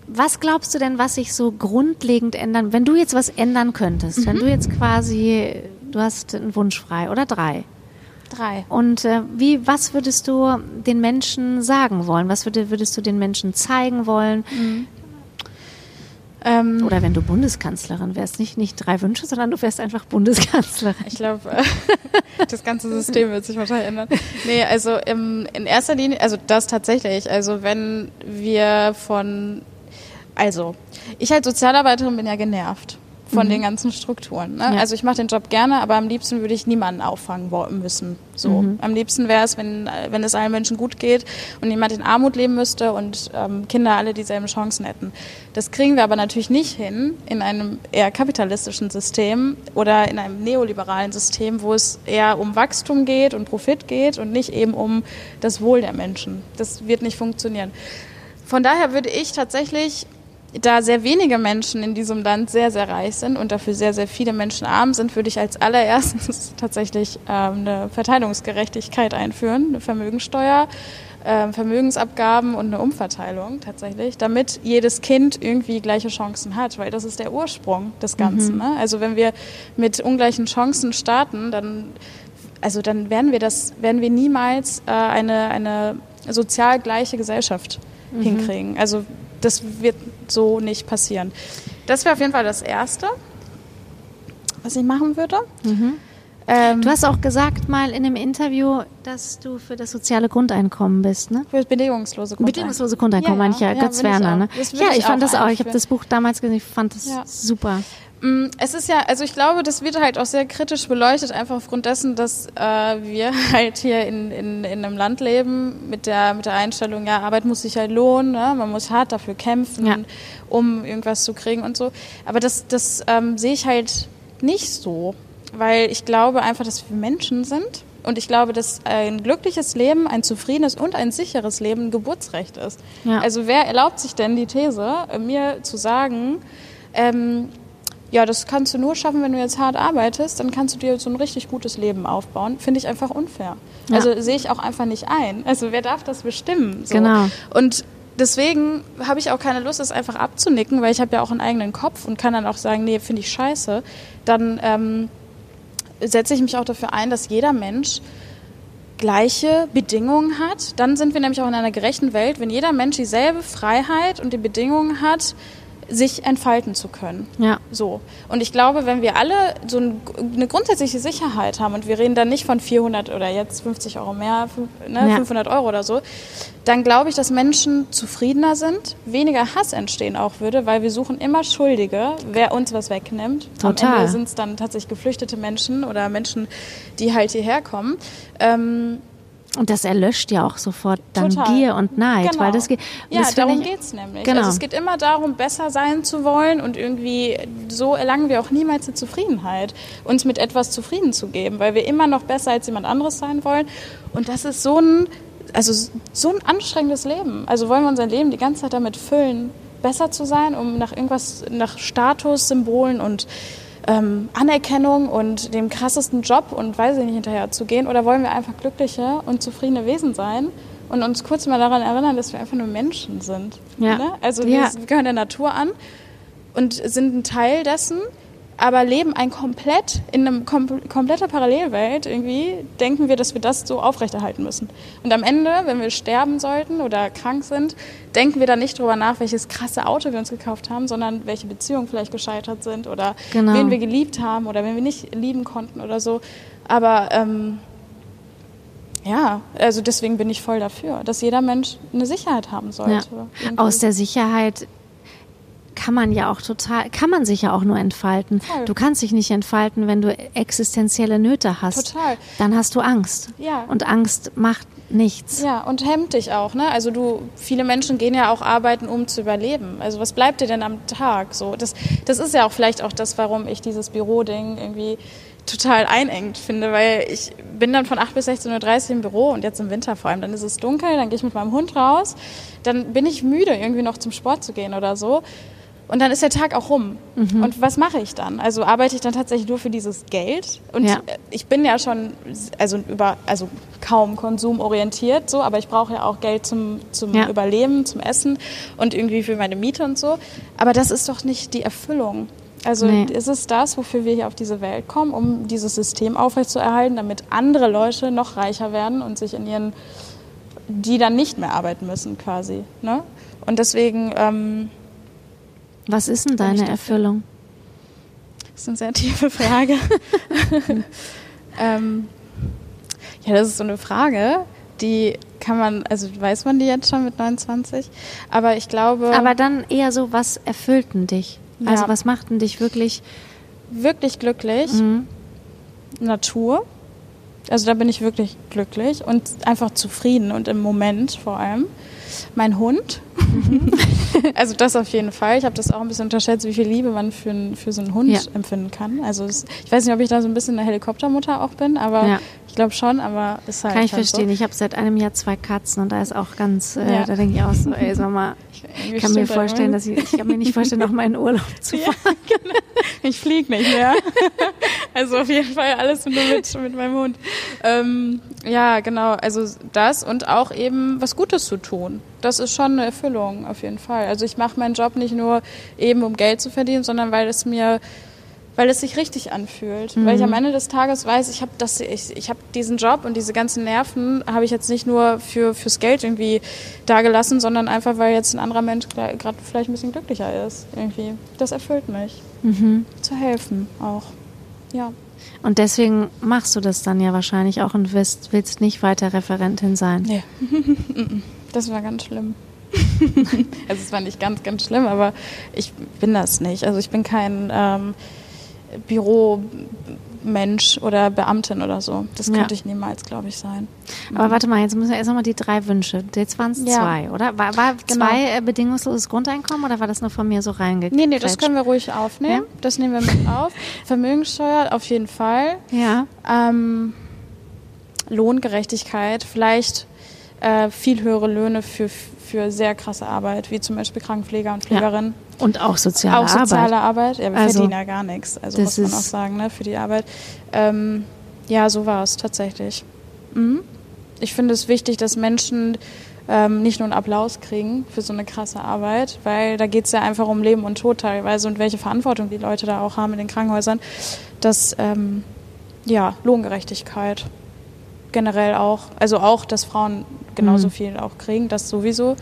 C: Was glaubst du denn, was sich so grundlegend ändern, wenn du jetzt was ändern könntest, wenn du jetzt quasi, du hast einen Wunsch frei oder drei.
B: Drei.
C: Und äh, wie, was würdest du den Menschen sagen wollen? Was würde, würdest du den Menschen zeigen wollen?
B: Ähm,
C: Oder wenn du Bundeskanzlerin wärst, nicht, nicht drei Wünsche, sondern du wärst einfach Bundeskanzlerin.
B: Ich glaube, das ganze System wird sich wahrscheinlich ändern. Nee, also im, in erster Linie, also das tatsächlich. Also wenn wir von, also ich als Sozialarbeiterin bin ja genervt von den ganzen Strukturen. Ne?
C: Ja.
B: Also ich mache den Job gerne, aber am liebsten würde ich niemanden auffangen müssen. So, am liebsten wäre es, wenn wenn es allen Menschen gut geht und niemand in Armut leben müsste und ähm, Kinder alle dieselben Chancen hätten. Das kriegen wir aber natürlich nicht hin in einem eher kapitalistischen System oder in einem neoliberalen System, wo es eher um Wachstum geht und Profit geht und nicht eben um das Wohl der Menschen. Das wird nicht funktionieren. Von daher würde ich tatsächlich, da sehr wenige Menschen in diesem Land sehr, sehr reich sind und dafür sehr, sehr viele Menschen arm sind, würde ich als allererstes tatsächlich ähm, eine Verteilungsgerechtigkeit einführen, eine Vermögensteuer, ähm, Vermögensabgaben und eine Umverteilung tatsächlich, damit jedes Kind irgendwie gleiche Chancen hat, weil das ist der Ursprung des Ganzen. Ne? Also wenn wir mit ungleichen Chancen starten, dann also dann werden wir das, werden wir niemals äh, eine, eine sozial gleiche Gesellschaft hinkriegen. Also das wird so nicht passieren. Das wäre auf jeden Fall das Erste, was ich machen würde.
C: Ähm, du hast auch gesagt mal in einem Interview, dass du für das soziale Grundeinkommen bist, ne?
B: Für das bedingungslose Grundeinkommen.
C: Bedingungslose Grundeinkommen, ja, ja. ja Götz Werner, ne? Ja, ich, ich fand das auch. Ich habe das Buch damals gesehen, ich fand das ja. super.
B: Mm, es ist ja, also ich glaube, das wird halt auch sehr kritisch beleuchtet, einfach aufgrund dessen, dass äh, wir halt hier in, in, in einem Land leben mit der, mit der Einstellung, ja, Arbeit muss sich halt lohnen, ne? man muss hart dafür kämpfen, ja. um irgendwas zu kriegen und so. Aber das, das ähm, sehe ich halt nicht so, weil ich glaube einfach, dass wir Menschen sind und ich glaube, dass ein glückliches Leben, ein zufriedenes und ein sicheres Leben ein Geburtsrecht ist. Ja. Also wer erlaubt sich denn die These, mir zu sagen, ähm, ja, das kannst du nur schaffen, wenn du jetzt hart arbeitest, dann kannst du dir so ein richtig gutes Leben aufbauen. Finde ich einfach unfair. Ja. Also sehe ich auch einfach nicht ein. Also wer darf das bestimmen? So.
C: Genau.
B: Und deswegen habe ich auch keine Lust, das einfach abzunicken, weil ich habe ja auch einen eigenen Kopf und kann dann auch sagen, nee, finde ich scheiße. Dann ähm, setze ich mich auch dafür ein, dass jeder Mensch gleiche Bedingungen hat. Dann sind wir nämlich auch in einer gerechten Welt, wenn jeder Mensch dieselbe Freiheit und die Bedingungen hat, sich entfalten zu können.
C: Ja.
B: So. Und ich glaube, wenn wir alle so eine grundsätzliche Sicherheit haben und wir reden dann nicht von 400 oder jetzt 50 Euro mehr, ne, ja. 500 Euro oder so, dann glaube ich, dass Menschen zufriedener sind, weniger Hass entstehen auch würde, weil wir suchen immer Schuldige, wer uns was wegnimmt.
C: Total.
B: Am Ende sind es dann tatsächlich geflüchtete Menschen oder Menschen, die halt hierher kommen. Ähm,
C: und das erlöscht ja auch sofort dann Total. Gier und Neid,
B: genau.
C: weil das geht.
B: Ja, darum geht es nämlich. Genau. Also es geht immer darum, besser sein zu wollen und irgendwie so erlangen wir auch niemals eine Zufriedenheit, uns mit etwas zufrieden zu geben, weil wir immer noch besser als jemand anderes sein wollen. Und das ist so ein, also so ein anstrengendes Leben. Also wollen wir unser Leben die ganze Zeit damit füllen, besser zu sein, um nach irgendwas, nach Statussymbolen und ähm, Anerkennung und dem krassesten Job und weiß ich nicht hinterher zu gehen? Oder wollen wir einfach glückliche und zufriedene Wesen sein und uns kurz mal daran erinnern, dass wir einfach nur Menschen sind?
C: Ja. Ne?
B: Also ja. wir gehören der Natur an und sind ein Teil dessen aber leben ein komplett in einem kom kompletter Parallelwelt irgendwie, denken wir, dass wir das so aufrechterhalten müssen. Und am Ende, wenn wir sterben sollten oder krank sind, denken wir dann nicht darüber nach, welches krasse Auto wir uns gekauft haben, sondern welche Beziehungen vielleicht gescheitert sind oder genau. wen wir geliebt haben oder wen wir nicht lieben konnten oder so. Aber ähm, ja, also deswegen bin ich voll dafür, dass jeder Mensch eine Sicherheit haben sollte.
C: Ja. Aus der Sicherheit kann man ja auch total, kann man sich ja auch nur entfalten. Total. Du kannst dich nicht entfalten, wenn du existenzielle Nöte hast.
B: Total.
C: Dann hast du Angst.
B: Ja.
C: Und Angst macht nichts.
B: Ja, und hemmt dich auch, ne? Also du, viele Menschen gehen ja auch arbeiten, um zu überleben. Also was bleibt dir denn am Tag? So, das, das ist ja auch vielleicht auch das, warum ich dieses Büroding irgendwie total einengt finde, weil ich bin dann von 8 bis 16.30 Uhr im Büro und jetzt im Winter vor allem, dann ist es dunkel, dann gehe ich mit meinem Hund raus, dann bin ich müde, irgendwie noch zum Sport zu gehen oder so. Und dann ist der Tag auch rum. Mhm. Und was mache ich dann? Also arbeite ich dann tatsächlich nur für dieses Geld? Und ja. ich bin ja schon, also über, also kaum konsumorientiert, so, aber ich brauche ja auch Geld zum, zum ja. Überleben, zum Essen und irgendwie für meine Miete und so. Aber das ist doch nicht die Erfüllung. Also nee. ist es das, wofür wir hier auf diese Welt kommen, um dieses System aufrechtzuerhalten, damit andere Leute noch reicher werden und sich in ihren, die dann nicht mehr arbeiten müssen quasi. Ne? Und deswegen ähm,
C: was ist denn deine Erfüllung?
B: Das ist eine sehr tiefe Frage. ähm, ja, das ist so eine Frage, die kann man, also weiß man die jetzt schon mit 29, aber ich glaube.
C: Aber dann eher so, was erfüllt denn dich? Ja. Also was macht denn dich wirklich?
B: Wirklich glücklich. Mhm. Natur. Also da bin ich wirklich glücklich und einfach zufrieden und im Moment vor allem. Mein Hund. Mhm. also das auf jeden Fall. Ich habe das auch ein bisschen unterschätzt, wie viel Liebe man für, für so einen Hund ja. empfinden kann. Also es, ich weiß nicht, ob ich da so ein bisschen eine Helikoptermutter auch bin, aber ja. ich glaube schon, aber ist halt
C: Kann ich
B: halt
C: verstehen.
B: So.
C: Ich habe seit einem Jahr zwei Katzen und da ist auch ganz, äh, ja. da denke ich auch so, ey, sag mal, ich kann mir vorstellen, dass ich, ich kann mir nicht vorstellen, noch mal in Urlaub zu fahren.
B: Genau. Ich fliege nicht mehr. Also auf jeden Fall alles nur mit, mit meinem Hund. Ähm, ja, genau. Also das und auch eben was Gutes zu tun. Das ist schon eine Erfüllung auf jeden Fall. Also ich mache meinen Job nicht nur eben, um Geld zu verdienen, sondern weil es mir weil es sich richtig anfühlt. Mhm. Weil ich am Ende des Tages weiß, ich habe ich, ich hab diesen Job und diese ganzen Nerven habe ich jetzt nicht nur für, fürs Geld irgendwie dagelassen, sondern einfach, weil jetzt ein anderer Mensch gerade vielleicht ein bisschen glücklicher ist. Irgendwie. Das erfüllt mich. Mhm. Zu helfen auch. Ja.
C: Und deswegen machst du das dann ja wahrscheinlich auch und willst, willst nicht weiter Referentin sein.
B: Nee. das war ganz schlimm. also es war nicht ganz, ganz schlimm, aber ich bin das nicht. Also ich bin kein ähm, Büro Mensch oder Beamtin oder so. Das könnte ja. ich niemals, glaube ich, sein.
C: Aber warte mal, jetzt müssen wir erst nochmal die drei Wünsche. Jetzt waren es ja. zwei, oder? War, war genau. zwei äh, bedingungsloses Grundeinkommen oder war das nur von mir so reingegangen?
B: Nee, nee, das können wir ruhig aufnehmen. Ja? Das nehmen wir mit auf. Vermögenssteuer auf jeden Fall.
C: Ja.
B: Ähm, Lohngerechtigkeit, vielleicht äh, viel höhere Löhne für, für sehr krasse Arbeit, wie zum Beispiel Krankenpfleger und Pflegerinnen.
C: Ja. Und auch soziale Arbeit.
B: Auch soziale Arbeit. Ja, wir also, verdienen ja gar nichts. Also muss man auch sagen, ne, für die Arbeit. Ähm, ja, so war es tatsächlich. Mhm. Ich finde es wichtig, dass Menschen ähm, nicht nur einen Applaus kriegen für so eine krasse Arbeit, weil da geht es ja einfach um Leben und Tod teilweise und welche Verantwortung die Leute da auch haben in den Krankenhäusern. Das, ähm, ja, Lohngerechtigkeit generell auch. Also auch, dass Frauen genauso mhm. viel auch kriegen, das sowieso.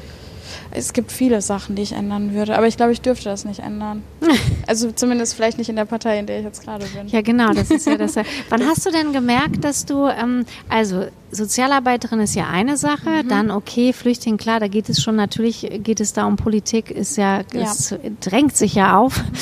B: Es gibt viele Sachen, die ich ändern würde, aber ich glaube, ich dürfte das nicht ändern. also zumindest vielleicht nicht in der Partei, in der ich jetzt gerade bin.
C: Ja, genau, das ist ja das. Wann hast du denn gemerkt, dass du, ähm, also Sozialarbeiterin ist ja eine Sache, mhm. dann okay, Flüchtling, klar, da geht es schon, natürlich geht es da um Politik, ist ja, ja. es drängt sich ja auf.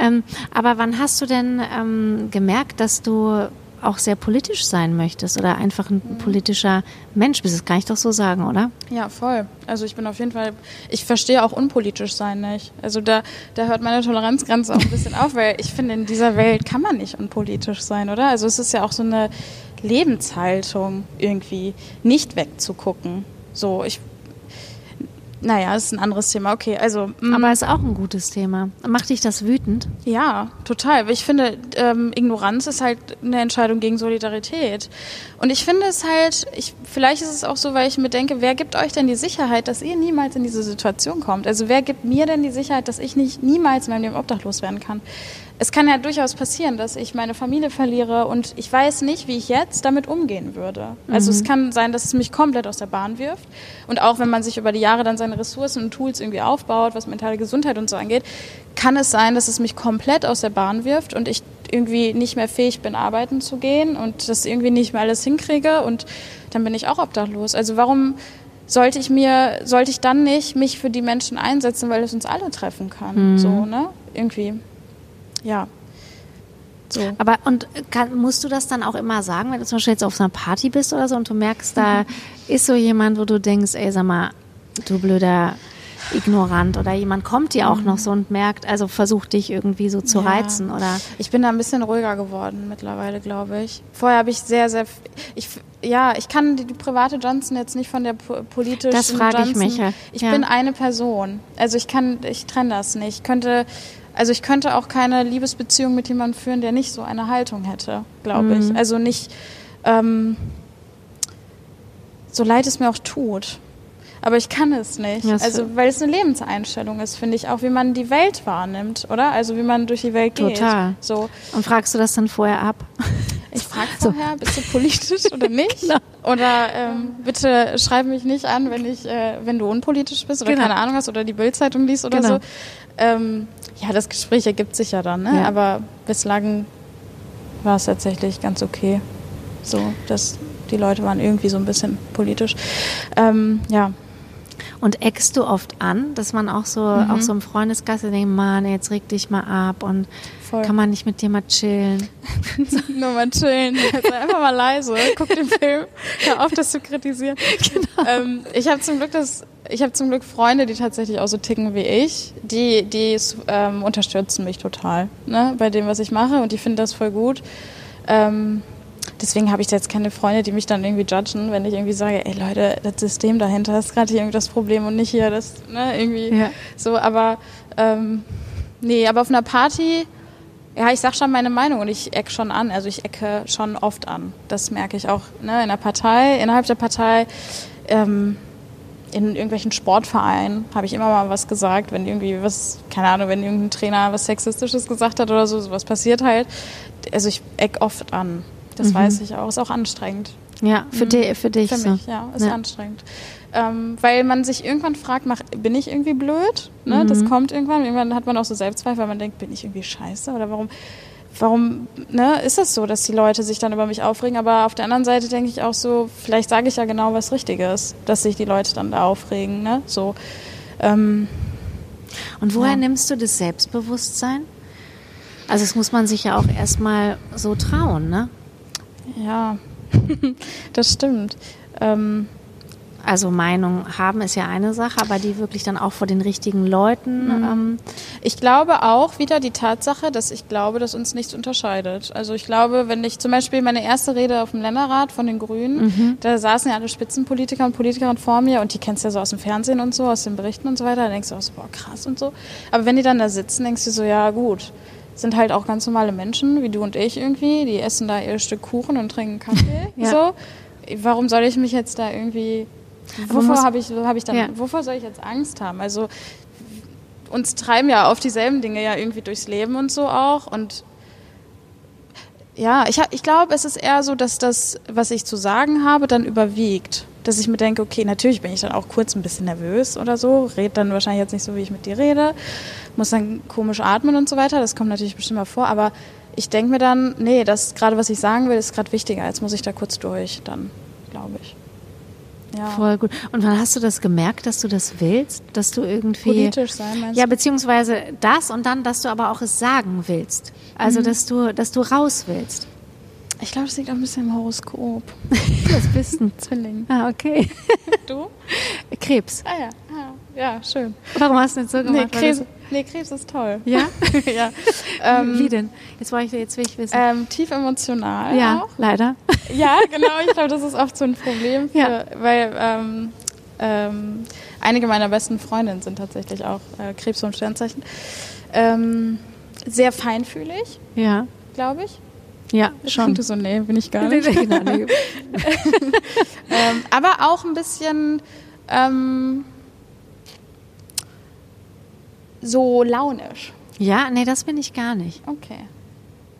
C: Ähm, aber wann hast du denn ähm, gemerkt, dass du auch sehr politisch sein möchtest oder einfach ein politischer Mensch bist. Das kann ich doch so sagen, oder?
B: Ja, voll. Also ich bin auf jeden Fall, ich verstehe auch unpolitisch sein nicht. Also da, da hört meine Toleranzgrenze auch ein bisschen auf, weil ich finde, in dieser Welt kann man nicht unpolitisch sein, oder? Also es ist ja auch so eine Lebenshaltung irgendwie, nicht wegzugucken. So, ich naja, das ist ein anderes Thema. Okay, also.
C: Mm. Aber ist auch ein gutes Thema. Macht dich das wütend?
B: Ja, total. Ich finde, ähm, Ignoranz ist halt eine Entscheidung gegen Solidarität. Und ich finde es halt, ich, vielleicht ist es auch so, weil ich mir denke, wer gibt euch denn die Sicherheit, dass ihr niemals in diese Situation kommt? Also wer gibt mir denn die Sicherheit, dass ich nicht niemals in meinem Leben obdachlos werden kann? Es kann ja durchaus passieren, dass ich meine Familie verliere und ich weiß nicht, wie ich jetzt damit umgehen würde. Also mhm. es kann sein, dass es mich komplett aus der Bahn wirft. Und auch wenn man sich über die Jahre dann seine Ressourcen und Tools irgendwie aufbaut, was mentale Gesundheit und so angeht, kann es sein, dass es mich komplett aus der Bahn wirft und ich irgendwie nicht mehr fähig bin, arbeiten zu gehen und das irgendwie nicht mehr alles hinkriege und dann bin ich auch obdachlos. Also warum sollte ich mir, sollte ich dann nicht mich für die Menschen einsetzen, weil es uns alle treffen kann? Mhm. So, ne? Irgendwie ja.
C: So. Aber und kann, musst du das dann auch immer sagen, wenn du zum Beispiel jetzt auf einer Party bist oder so und du merkst, da ist so jemand, wo du denkst, ey, sag mal, du blöder ignorant oder jemand kommt dir auch noch so und merkt, also versucht dich irgendwie so zu ja. reizen oder.
B: Ich bin da ein bisschen ruhiger geworden mittlerweile, glaube ich. Vorher habe ich sehr, sehr, ich, ja, ich kann die, die, private Johnson jetzt nicht von der politischen
C: Das frage ich mich.
B: Ja. Ich bin eine Person. Also ich kann, ich trenne das nicht. Ich könnte also ich könnte auch keine Liebesbeziehung mit jemandem führen, der nicht so eine Haltung hätte, glaube mhm. ich. Also nicht, ähm, so leid es mir auch tut. Aber ich kann es nicht. Ja, also, weil es eine Lebenseinstellung ist, finde ich, auch wie man die Welt wahrnimmt, oder? Also wie man durch die Welt geht.
C: Total. So. Und fragst du das dann vorher ab?
B: Ich frage vorher, so. bist du politisch oder nicht? Genau. Oder ähm, bitte schreib mich nicht an, wenn ich, äh, wenn du unpolitisch bist oder genau. keine Ahnung hast oder die Bildzeitung liest oder genau. so. Ähm, ja, das Gespräch ergibt sich ja dann, ne? Ja. Aber bislang war es tatsächlich ganz okay. So, dass die Leute waren irgendwie so ein bisschen politisch. Ähm, ja.
C: Und eckst du oft an, dass man auch so, mhm. auch so im Freundeskreis denkt, Mann, jetzt reg dich mal ab und Voll. kann man nicht mit dir mal chillen?
B: Nur mal chillen. Also einfach mal leise, guck den Film, hör auf, das zu kritisieren. Genau. Ähm, ich habe zum Glück das, ich habe zum Glück Freunde, die tatsächlich auch so ticken wie ich, die, die ähm, unterstützen mich total, ne, bei dem, was ich mache und die finden das voll gut. Ähm, deswegen habe ich jetzt keine Freunde, die mich dann irgendwie judgen, wenn ich irgendwie sage, ey Leute, das System dahinter ist gerade hier irgendwie das Problem und nicht hier das, ne, irgendwie ja. so, aber ähm, nee, aber auf einer Party, ja, ich sag schon meine Meinung und ich ecke schon an, also ich ecke schon oft an. Das merke ich auch, ne, in der Partei, innerhalb der Partei, ähm, in irgendwelchen Sportvereinen habe ich immer mal was gesagt, wenn irgendwie was, keine Ahnung, wenn irgendein Trainer was Sexistisches gesagt hat oder so, sowas passiert halt. Also ich eck oft an. Das mhm. weiß ich auch. Ist auch anstrengend.
C: Ja, für, mhm. die, für dich.
B: Für mich, so. ja, ist ja. anstrengend. Ähm, weil man sich irgendwann fragt, mach, bin ich irgendwie blöd? Ne? Mhm. Das kommt irgendwann. Irgendwann hat man auch so Selbstzweifel, weil man denkt, bin ich irgendwie scheiße? Oder warum, warum ne, ist das so, dass die Leute sich dann über mich aufregen? Aber auf der anderen Seite denke ich auch so, vielleicht sage ich ja genau was Richtiges, dass sich die Leute dann da aufregen. Ne? So, ähm,
C: Und woher
B: Ja.
C: nimmst du das Selbstbewusstsein? Also das muss man sich ja auch erstmal so trauen, ne?
B: ja, das stimmt. Ähm,
C: Also Meinung haben ist ja eine Sache, aber die wirklich dann auch vor den richtigen Leuten. Ähm,
B: Ich glaube auch wieder die Tatsache, dass ich glaube, dass uns nichts unterscheidet. Also ich glaube, wenn ich zum Beispiel meine erste Rede auf dem Länderrat von den Grünen, da saßen ja alle Spitzenpolitiker und Politikerinnen vor mir und die kennst du ja so aus dem Fernsehen und so, aus den Berichten und so weiter. Da denkst du auch so, boah, krass und so. Aber wenn die dann da sitzen, denkst du so, ja gut, sind halt auch ganz normale Menschen, wie du und ich irgendwie, die essen da ihr Stück Kuchen und trinken Kaffee.
C: Ja.
B: So. Warum soll ich mich jetzt da irgendwie Wovor habe ich, hab ich dann,
C: Ja.
B: wovor soll ich jetzt Angst haben? Also uns treiben ja auf dieselben Dinge ja irgendwie durchs Leben und so auch. Und ja, ich, ich glaube, es ist eher so, dass das, was ich zu sagen habe, dann überwiegt. Dass ich mir denke, okay, natürlich bin ich dann auch kurz ein bisschen nervös oder so, rede dann wahrscheinlich jetzt nicht so, wie ich mit dir rede, muss dann komisch atmen und so weiter. Das kommt natürlich bestimmt mal vor, aber ich denke mir dann, nee, das gerade, was ich sagen will, ist gerade wichtiger. Jetzt muss ich da kurz durch, dann, glaube ich. Ja.
C: Voll gut. Und wann hast du das gemerkt, dass du das willst? Dass du irgendwie.
B: Politisch sein, meinst
C: Ja,
B: du?
C: beziehungsweise das und dann, dass du aber auch es sagen willst. Also,
B: Mhm.
C: dass du, dass du raus willst.
B: Ich glaube, das liegt auch ein bisschen im Horoskop.
C: Das bist du.
B: Zwilling.
C: Ah, okay.
B: Du?
C: Krebs.
B: Ah ja, ah, ja, schön.
C: Warum hast du das so
B: Nee
C: gemacht? Weil
B: Krebs, nee, Krebs ist toll.
C: Ja?
B: ja. Ähm,
C: Wie denn? Jetzt, wollte ich, jetzt will ich wissen.
B: ähm, tief emotional
C: ja,
B: auch.
C: leider.
B: Ja, genau. Ich glaube, das ist oft so ein Problem, für,
C: Ja.
B: weil ähm, ähm, einige meiner besten Freundinnen sind tatsächlich auch äh, Krebs und Sternzeichen. Ähm, sehr feinfühlig,
C: Ja,
B: glaube ich.
C: Ja, schon.
B: Du so, nee, bin ich gar nicht.
C: Genau, nee.
B: ähm, aber auch ein bisschen ähm, so launisch.
C: Ja, nee, das bin ich gar nicht.
B: Okay.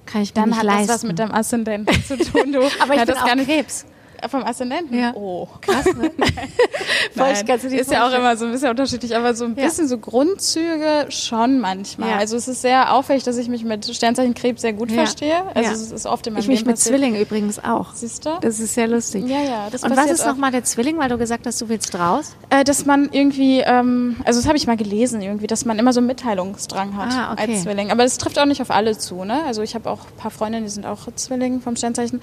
C: Kann ich mir
B: Dann
C: nicht
B: hat
C: leisten.
B: das was mit dem Aszendenten zu tun. Du.
C: aber ich
B: ja,
C: bin
B: das
C: auch
B: gar nicht
C: Krebs.
B: Vom Aszendenten.
C: Ja.
B: Oh.
C: Krass, ne?
B: Nein,
C: ganz
B: ist ja auch immer so ein bisschen unterschiedlich, aber so ein
C: Ja.
B: bisschen so Grundzüge schon manchmal.
C: Ja.
B: Also es ist sehr auffällig, dass ich mich mit Sternzeichen Krebs sehr gut
C: Ja.
B: verstehe. Also
C: Ja.
B: es ist oft in meinem
C: Ich mich mit
B: passiert.
C: Zwillingen übrigens auch.
B: Siehst du?
C: Das ist sehr lustig.
B: Ja, ja, das
C: Und was ist nochmal der Zwilling, weil du gesagt hast, du willst raus?
B: Äh, dass man irgendwie, ähm, also das habe ich mal gelesen irgendwie, dass man immer so einen Mitteilungsdrang hat
C: Ah, okay.
B: als Zwilling. Aber das trifft auch nicht auf alle zu, ne? Also ich habe auch ein paar Freundinnen, die sind auch Zwillinge vom Sternzeichen.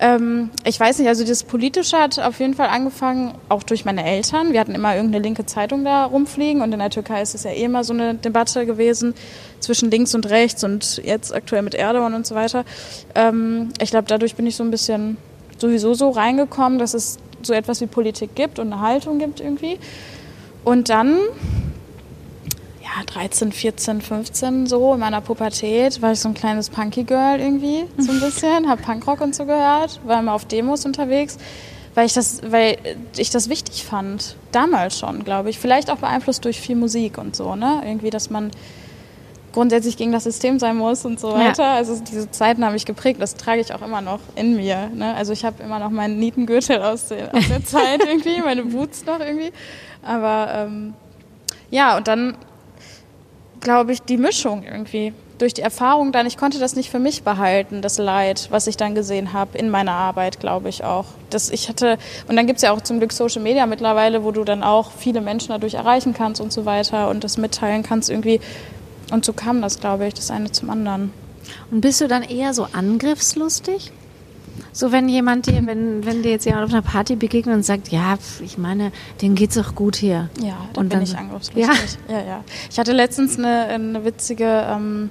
B: Ähm, ich weiß nicht, also das Politische hat auf jeden Fall angefangen, auch durch meine Eltern. Wir hatten immer irgendeine linke Zeitung da rumfliegen und in der Türkei ist es ja eh immer so eine Debatte gewesen zwischen links und rechts und jetzt aktuell mit Erdogan und so weiter. Ähm, ich glaube, dadurch bin ich so ein bisschen sowieso so reingekommen, dass es so etwas wie Politik gibt und eine Haltung gibt irgendwie. Und dann, ja, 13, 14, 15 so in meiner Pubertät war ich so ein kleines Punky-Girl irgendwie, so ein bisschen, hab Punkrock und so gehört, war immer auf Demos unterwegs, weil ich das, weil ich das wichtig fand. Damals schon, glaube ich. Vielleicht auch beeinflusst durch viel Musik und so, ne? Irgendwie, dass man grundsätzlich gegen das System sein muss und so
C: Ja.
B: weiter. Also diese Zeiten habe ich geprägt, das trage ich auch immer noch in mir. Ne? Also ich habe immer noch meinen Nietengürtel aus der, aus der Zeit irgendwie, meine Boots noch irgendwie. Aber ähm, ja, und dann glaube ich die Mischung irgendwie. Durch die Erfahrung dann, ich konnte das nicht für mich behalten, das Leid, was ich dann gesehen habe in meiner Arbeit, glaube ich auch. Das ich hatte, und dann gibt's ja auch zum Glück Social Media mittlerweile, wo du dann auch viele Menschen dadurch erreichen kannst und so weiter und das mitteilen kannst irgendwie. Und so kam das, glaube ich, das eine zum anderen.
C: Und bist du dann eher so angriffslustig? So wenn jemand dir, wenn, wenn dir jetzt jemand auf einer Party begegnet und sagt, ja, pf, ich meine, denen geht's doch gut hier.
B: Ja, dann
C: Und
B: bin
C: dann-
B: ich angriffslustig. Ja. ja, Ich hatte letztens eine, eine witzige, ähm,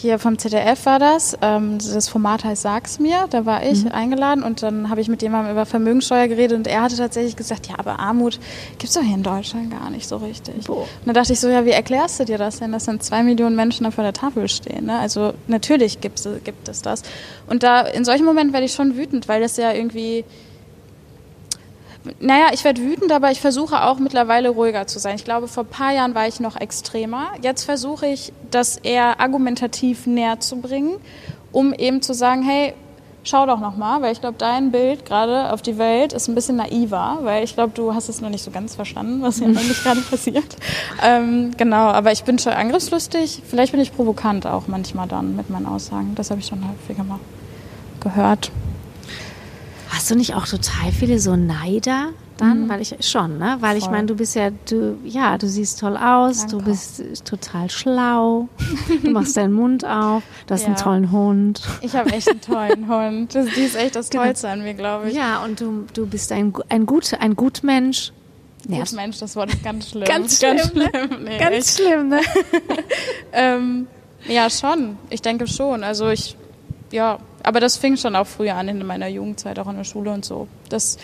B: hier vom ZDF war das, ähm, das Format heißt Sag's mir, da war ich
C: Mhm.
B: eingeladen und dann habe ich mit jemandem über Vermögenssteuer geredet und er hatte tatsächlich gesagt, ja, aber Armut gibt's doch hier in Deutschland gar nicht so richtig.
C: Boah.
B: Und da dachte ich so, ja, wie erklärst du dir das denn, dass dann zwei Millionen Menschen da vor der Tafel stehen? Ne? Also natürlich gibt's, gibt es das. Und da in solchen Momenten werde ich schon wütend, weil das ja irgendwie naja, ich werde wütend, aber ich versuche auch mittlerweile ruhiger zu sein. Ich glaube, vor ein paar Jahren war ich noch extremer. Jetzt versuche ich, das eher argumentativ näher zu bringen, um eben zu sagen, hey, schau doch nochmal, weil ich glaube, dein Bild gerade auf die Welt ist ein bisschen naiver, weil ich glaube, du hast es noch nicht so ganz verstanden, was hier eigentlich gerade passiert. Ähm, genau, aber ich bin schon angriffslustig. Vielleicht bin ich provokant auch manchmal dann mit meinen Aussagen. Das habe ich schon häufiger mal gehört.
C: Hast du nicht auch total viele so Neider dann?
B: Mhm.
C: Weil ich schon, ne? Weil ich
B: Voll.
C: meine, du bist ja, du, ja, du siehst toll aus, du
B: Danke.
C: bist äh, total schlau, du machst deinen Mund auf, du hast einen
B: Ja.
C: tollen Hund.
B: Ich habe echt einen tollen Hund. Das, die ist echt das
C: Genau.
B: Tollste an mir, glaube ich.
C: Ja, und du, du bist ein, ein, gut, ein Gutmensch. Nee,
B: Gut, Mensch, das Wort ist ganz schlimm.
C: Ganz schlimm, ne?
B: schlimm. Nee,
C: ganz
B: echt.
C: schlimm, ne?
B: Ähm, ja, schon. Ich denke schon. Also ich, ja, aber das fing schon auch früher an in meiner Jugendzeit, auch in der Schule und so. Das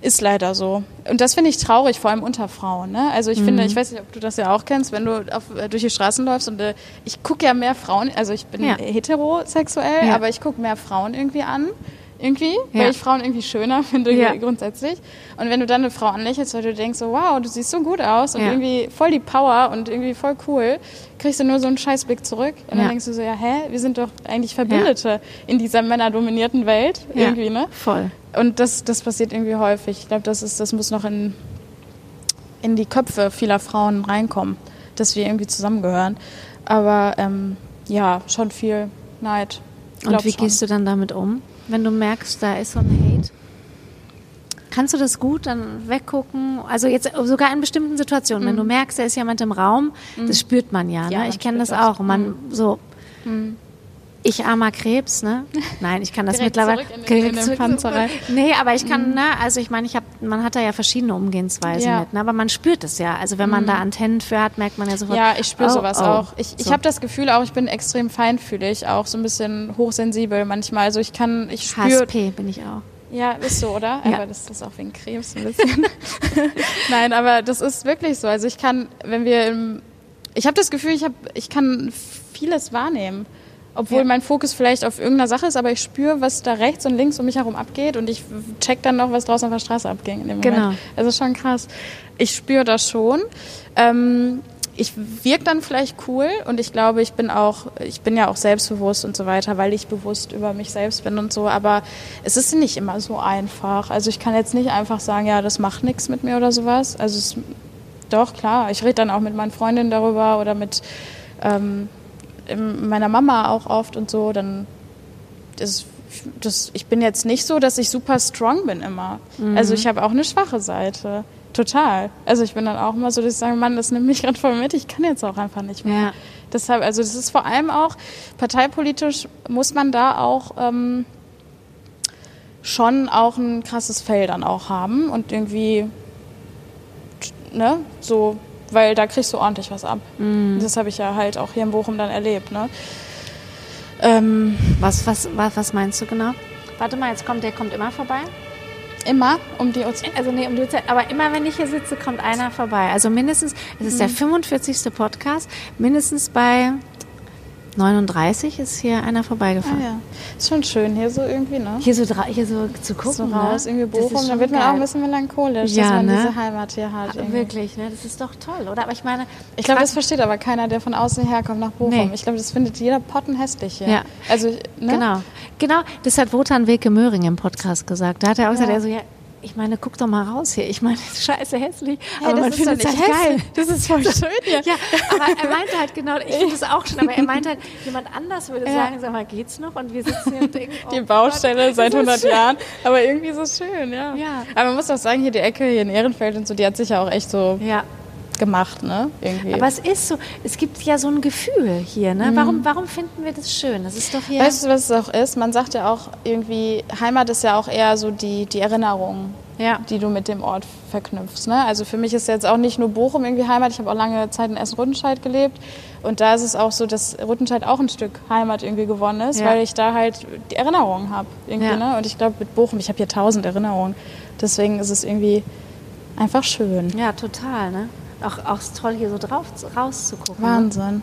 B: ist leider so. Und das finde ich traurig, vor allem unter Frauen. Ne? Also ich finde, ich weiß nicht, ob du das ja auch kennst, wenn du auf, äh, durch die Straßen läufst und äh, ich gucke ja mehr Frauen, also ich bin
C: Ja.
B: heterosexuell,
C: Ja.
B: aber ich gucke mehr Frauen irgendwie an. Irgendwie,
C: Ja.
B: weil ich Frauen irgendwie schöner finde
C: Ja.
B: grundsätzlich. Und wenn du dann eine Frau anlächelst, weil du denkst so, wow, du siehst so gut aus und
C: Ja.
B: irgendwie voll die Power und irgendwie voll cool, kriegst du nur so einen Scheißblick zurück. Und dann denkst du so, ja, hä, wir sind doch eigentlich Verbündete in dieser männerdominierten Welt irgendwie, ne?
C: Voll.
B: Und das, das passiert irgendwie häufig. Ich glaube, das, ist, das muss noch in, in die Köpfe vieler Frauen reinkommen, dass wir irgendwie zusammengehören. Aber ähm, ja, schon viel Neid.
C: Und wie gehst du dann damit um, wenn du merkst, da ist so ein Hate? Kannst du das gut dann weggucken? Also jetzt sogar in bestimmten Situationen, wenn du merkst, da ist jemand im Raum, das spürt man ja.
B: Ja,
C: ne? Ich kenne das auch. Man so, ich armer Krebs, ne? Nein, ich kann das mittlerweile. Direkt zurück-
B: Panzer rein.
C: Nee, aber ich kann, ne, also ich meine, ich habe, man hat da ja verschiedene Umgehensweisen
B: Ja.
C: mit, ne? aber man spürt es ja. Also wenn man da Antennen für hat, merkt man ja sofort.
B: Ja, ich spüre
C: oh,
B: sowas
C: oh.
B: auch. Ich, ich
C: So.
B: habe das Gefühl auch, ich bin extrem feinfühlig, auch so ein bisschen hochsensibel manchmal. Also ich kann, ich spüre.
C: HSP bin ich auch.
B: Ja, ist so, oder?
C: Ja.
B: Aber das ist auch wegen Krebs ein bisschen. Nein, aber das ist wirklich so. Also ich kann, wenn wir im, ich habe das Gefühl, ich, hab, ich kann vieles wahrnehmen. Obwohl
C: Ja.
B: mein Fokus vielleicht auf irgendeiner Sache ist, aber ich spüre, was da rechts und links um mich herum abgeht und ich check dann noch, was draußen auf der Straße abging in dem
C: Genau.
B: Moment. Also schon krass. Ich spüre das schon. Ähm, ich wirke dann vielleicht cool und ich glaube, ich bin auch, ich bin ja auch selbstbewusst und so weiter, weil ich bewusst über mich selbst bin und so, aber es ist nicht immer so einfach. Also ich kann jetzt nicht einfach sagen, ja, das macht nichts mit mir oder sowas. Also es, doch, klar, ich rede dann auch mit meinen Freundinnen darüber oder mit ähm, meiner Mama auch oft und so, dann das, das, ich bin jetzt nicht so, dass ich super strong bin immer. Also ich habe auch eine schwache Seite. Total. Also ich bin dann auch immer so, dass ich sage, Mann, das nimmt mich gerade voll mit, ich kann jetzt auch einfach nicht mehr.
C: Ja.
B: Deshalb, also das ist vor allem auch, parteipolitisch muss man da auch ähm, schon auch ein krasses Fell dann auch haben und irgendwie, ne, so, weil da kriegst du ordentlich was ab. Das habe ich ja halt auch hier in Bochum dann erlebt, ne. Ähm,
C: Was, was, was, was meinst du genau? Warte mal, jetzt kommt der kommt immer vorbei.
B: immer um die Uhrzeit.
C: Also nee, um die Uhrzeit. Aber immer wenn ich hier sitze, kommt einer vorbei. Also mindestens, es ist
B: Mhm.
C: der 45. Podcast, mindestens bei 39 ist hier einer
B: Ah,
C: vorbeigefahren.
B: ja. Ist schon schön hier so irgendwie, ne?
C: Hier so, hier so zu gucken.
B: so raus,
C: ne?
B: irgendwie Bochum, da wird man
C: geil.
B: auch ein bisschen melancholisch,
C: Ja,
B: dass man
C: ne?
B: diese Heimat hier hat. irgendwie.
C: Wirklich, ne? Das ist doch toll, oder? Aber ich meine,
B: Ich glaube, das versteht aber keiner, der von außen herkommt nach Bochum.
C: Nee.
B: Ich glaube, das findet jeder pottenhässlich hier.
C: Ja.
B: Also, ne?
C: Genau, genau. Das hat Wotan Wilke Möhring im Podcast gesagt. Da hat er auch gesagt,
B: Ja.
C: er so, ja, ich meine, guck doch mal raus hier. Ich meine, das ist scheiße hässlich,
B: Hey,
C: aber
B: das
C: man findet es halt geil.
B: Das ist voll schön hier.
C: Ja, aber er meinte halt genau, ich finde es auch schon, aber er meinte halt, jemand anders würde
B: Ja.
C: sagen, sag mal, geht's noch? Und wir sitzen hier und denken, oh
B: Die Baustelle
C: Gott,
B: seit
C: das ist
B: 100
C: schön.
B: Jahren. Aber irgendwie ist es schön, ja.
C: Ja.
B: Aber man muss auch sagen, hier die Ecke hier in Ehrenfeld und so, die hat sich ja auch echt so
C: Ja,
B: gemacht, ne? Irgendwie.
C: aber es ist so, es gibt ja so ein Gefühl hier, ne? Warum, warum finden wir das schön? Das ist doch hier.
B: Mhm. Weißt du, was es auch ist? Man sagt ja auch irgendwie, Heimat ist ja auch eher so die, die Erinnerung,
C: Ja.
B: die du mit dem Ort verknüpfst. Ne? Also für mich ist jetzt auch nicht nur Bochum irgendwie Heimat. Ich habe auch lange Zeit in Essen-Rüttenscheid gelebt. Und da ist es auch so, dass Rüttenscheid auch ein Stück Heimat irgendwie gewonnen ist,
C: Ja.
B: weil ich da halt die Erinnerungen habe.
C: Ja.
B: ne? Und ich glaube, mit Bochum, ich habe hier tausend Erinnerungen. Deswegen ist es irgendwie einfach schön.
C: ja, total, ne? Auch, auch toll, hier so drauf rauszugucken. Ne?
B: Wahnsinn.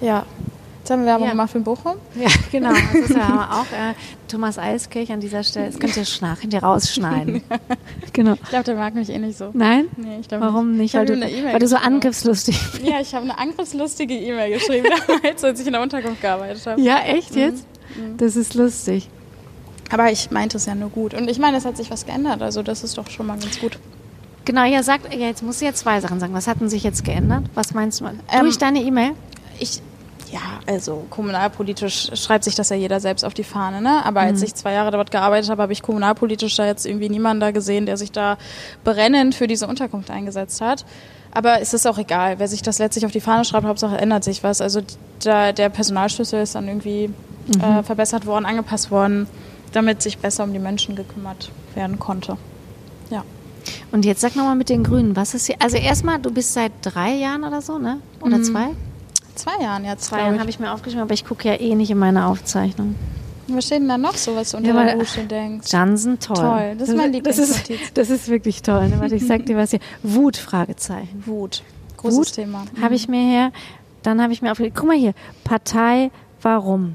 B: Ja. Jetzt haben wir Werbung
C: Ja.
B: gemacht für Bochum.
C: Ja, genau. Das ist ja auch äh, Thomas Eiskirch an dieser Stelle. Das könnt ihr schnach, könnt ihr rausschneiden. genau.
B: Ich glaube, der mag mich eh nicht so.
C: Nein?
B: Nee, ich glaube
C: Warum nicht? Weil du,
B: E-Mail
C: weil du so angriffslustig bist.
B: Ja, ich habe eine angriffslustige E-Mail geschrieben damals, als ich in der Unterkunft gearbeitet habe.
C: Ja, echt jetzt? Das ist lustig.
B: Aber ich meinte es ja nur gut. Und ich meine, es hat sich was geändert. Also das ist doch schon mal ganz gut.
C: Genau, ja, sagt, ja, jetzt musst du ja zwei Sachen sagen. Was hat denn sich jetzt geändert? Was meinst du?
B: Ähm,
C: Durch deine E-Mail?
B: Ich, ja, also kommunalpolitisch schreibt sich das ja jeder selbst auf die Fahne, ne? Aber als ich zwei Jahre dort gearbeitet habe, habe ich kommunalpolitisch da jetzt irgendwie niemanden da gesehen, der sich da brennend für diese Unterkunft eingesetzt hat. Aber es ist auch egal, wer sich das letztlich auf die Fahne schreibt, Hauptsache ändert sich was. Also da, der Personalschlüssel ist dann irgendwie äh, verbessert worden, angepasst worden, damit sich besser um die Menschen gekümmert werden konnte. Ja.
C: Und jetzt sag nochmal mit den Grünen, was ist hier? Also erstmal, du bist seit drei Jahren oder so, ne? Oder
B: Mhm.
C: zwei?
B: Zwei Jahren jetzt,
C: Zwei Jahren
B: ich.
C: habe ich mir aufgeschrieben, aber ich gucke ja eh nicht in meine Aufzeichnung.
B: Was steht denn da noch so, was du unter
C: Ja,
B: der Dusche denkst?
C: Jansen, toll.
B: Toll, das ist mein
C: das
B: Lieblingsnotiz.
C: das ist wirklich toll. Ne? Warte, ich sag dir was hier. Wut, Fragezeichen.
B: Wut. Großes
C: Wut
B: Thema.
C: Habe ich mir her, dann habe ich mir aufgeschrieben, guck mal hier, Partei, warum?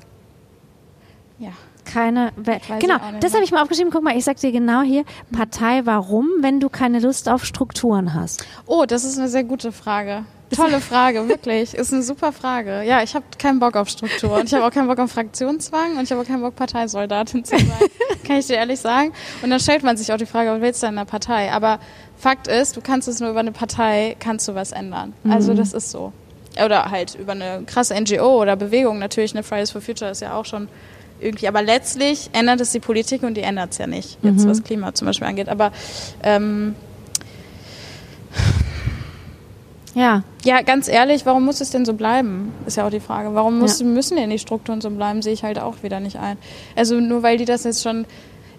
C: Keine, we-
B: Weiß
C: genau, das habe ich mir aufgeschrieben. Guck mal, ich sag dir genau hier, Partei, warum, wenn du keine Lust auf Strukturen hast?
B: Oh, das ist eine sehr gute Frage. Tolle Frage, wirklich. Ist eine super Frage. Ja, ich habe keinen Bock auf Struktur und ich habe auch keinen Bock auf Fraktionszwang und ich habe auch keinen Bock, Parteisoldatin zu sein. Kann ich dir ehrlich sagen. Und dann stellt man sich auch die Frage, was willst du in einer Partei? Aber Fakt ist, du kannst es nur über eine Partei, kannst du was ändern. Also das ist so. Oder halt über eine krasse NGO oder Bewegung. Natürlich, eine Fridays for Future ist ja auch schon irgendwie. Aber letztlich ändert es die Politik und die ändert es ja nicht. Jetzt was Klima zum Beispiel angeht. Aber ähm,
C: Ja,
B: Ja, ganz ehrlich, warum muss es denn so bleiben? Ist ja auch die Frage. Warum muss,
C: Ja.
B: müssen denn die Strukturen so bleiben, sehe ich halt auch wieder nicht ein. Also nur weil die das jetzt schon,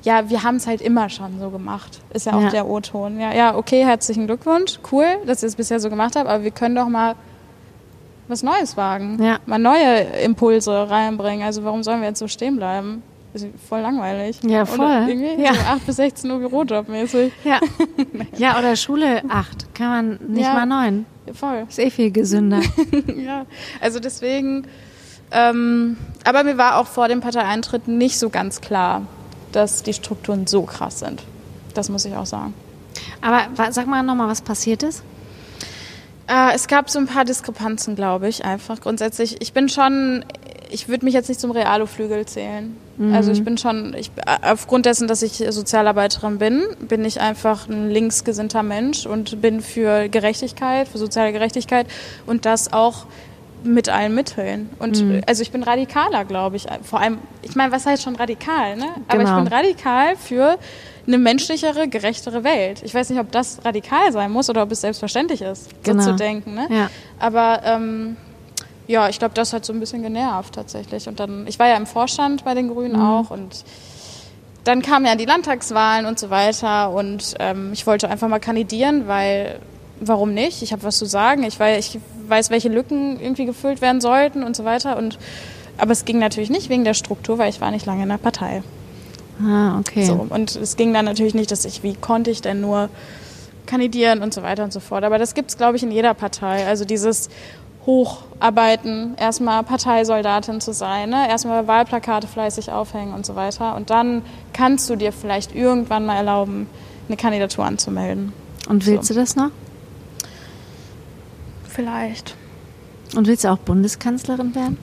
B: ja, wir haben es halt immer schon so gemacht. Ist ja auch
C: Ja.
B: der O-Ton. Ja, ja, okay, herzlichen Glückwunsch, cool, dass ihr es bisher so gemacht habt, aber wir können doch mal was Neues wagen.
C: Ja.
B: Mal neue Impulse reinbringen. Also warum sollen wir jetzt so stehen bleiben? Ist voll langweilig.
C: Ja, voll.
B: Oder irgendwie
C: Ja.
B: so 8 bis 16 Uhr Bürojob mäßig.
C: ja. ja, oder Schule 8, kann man nicht
B: Ja.
C: mal 9.
B: Voll.
C: Ist eh viel gesünder.
B: ja, also deswegen, ähm, aber mir war auch vor dem Parteieintritt nicht so ganz klar, dass die Strukturen so krass sind. Das muss ich auch sagen.
C: Aber sag mal nochmal, was passiert ist.
B: Äh, es gab so ein paar Diskrepanzen, glaube ich, einfach grundsätzlich. Ich bin schon, ich würde mich jetzt nicht zum Realo-Flügel zählen. Also ich bin schon, ich, äh, aufgrund dessen, dass ich Sozialarbeiterin bin, bin ich einfach ein linksgesinnter Mensch und bin für Gerechtigkeit, für soziale Gerechtigkeit und das auch mit allen Mitteln. Und äh, also ich bin radikaler, glaube ich. Vor allem, ich meine, was heißt schon radikal, ne? Aber
C: Genau.
B: ich bin radikal für eine menschlichere, gerechtere Welt. Ich weiß nicht, ob das radikal sein muss oder ob es selbstverständlich ist,
C: Genau.
B: so zu denken. Ne?
C: Ja.
B: Aber ähm, ja, ich glaube, das hat so ein bisschen genervt tatsächlich. Und dann, ich war ja im Vorstand bei den Grünen auch und dann kamen ja die Landtagswahlen und so weiter und ähm, ich wollte einfach mal kandidieren, weil warum nicht? Ich habe was zu sagen. Ich weiß, ich weiß, welche Lücken irgendwie gefüllt werden sollten und so weiter. Und aber es ging natürlich nicht wegen der Struktur, weil ich war nicht lange in der Partei.
C: Ah, okay.
B: So. Und es ging dann natürlich nicht, dass ich, wie konnte ich denn nur kandidieren und so weiter und so fort. Aber das gibt es, glaube ich, in jeder Partei. Also dieses Hocharbeiten, erstmal Parteisoldatin zu sein, ne? erstmal Wahlplakate fleißig aufhängen und so weiter. Und dann kannst du dir vielleicht irgendwann mal erlauben, eine Kandidatur anzumelden.
C: Und willst du das noch?
B: Vielleicht.
C: Und willst du auch Bundeskanzlerin werden?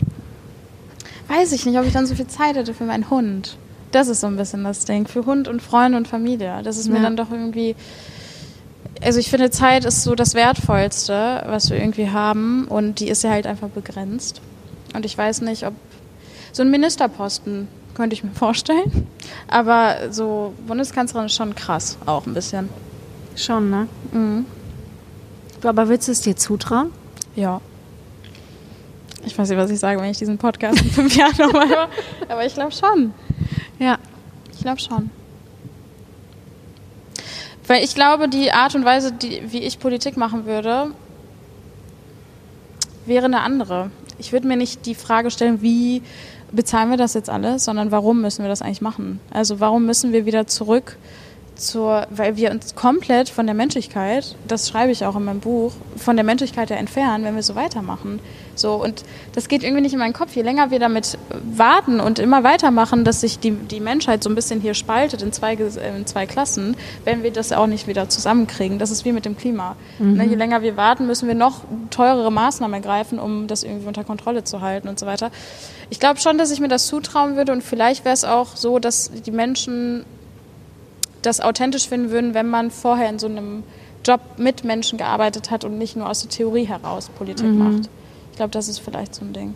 B: Weiß ich nicht, ob ich dann so viel Zeit hätte für meinen Hund. Das ist so ein bisschen das Ding. Für Hund und Freunde und Familie. Das ist mir
C: Ja.
B: dann doch irgendwie. Also ich finde, Zeit ist so das Wertvollste, was wir irgendwie haben. Und die ist ja halt einfach begrenzt. Und ich weiß nicht, ob. So ein Ministerposten könnte ich mir vorstellen. Aber so Bundeskanzlerin ist schon krass, auch ein bisschen.
C: Schon, ne?
B: Mhm.
C: Aber willst du es dir zutrauen?
B: Ja. Ich weiß nicht, was ich sage, wenn ich diesen Podcast in fünf Jahren nochmal höre. Aber ich glaube schon.
C: Ja.
B: Ich glaube schon. Weil ich glaube, die Art und Weise, die, wie ich Politik machen würde, wäre eine andere. Ich würde mir nicht die Frage stellen, wie bezahlen wir das jetzt alles, sondern warum müssen wir das eigentlich machen? Also warum müssen wir wieder zurück zur, weil wir uns komplett von der Menschlichkeit, das schreibe ich auch in meinem Buch, von der Menschlichkeit ja entfernen, wenn wir so weitermachen. So, und das geht irgendwie nicht in meinen Kopf. Je länger wir damit warten und immer weitermachen, dass sich die, die Menschheit so ein bisschen hier spaltet in zwei, in zwei Klassen, werden wir das auch nicht wieder zusammenkriegen. Das ist wie mit dem Klima. Mhm. Ne, je länger wir warten, müssen wir noch teurere Maßnahmen ergreifen, um das irgendwie unter Kontrolle zu halten und so weiter. Ich glaube schon, dass ich mir das zutrauen würde und vielleicht wäre es auch so, dass die Menschen das authentisch finden würden, wenn man vorher in so einem Job mit Menschen gearbeitet hat und nicht nur aus der Theorie heraus Politik mhm. macht. Ich glaube, das ist vielleicht so ein Ding.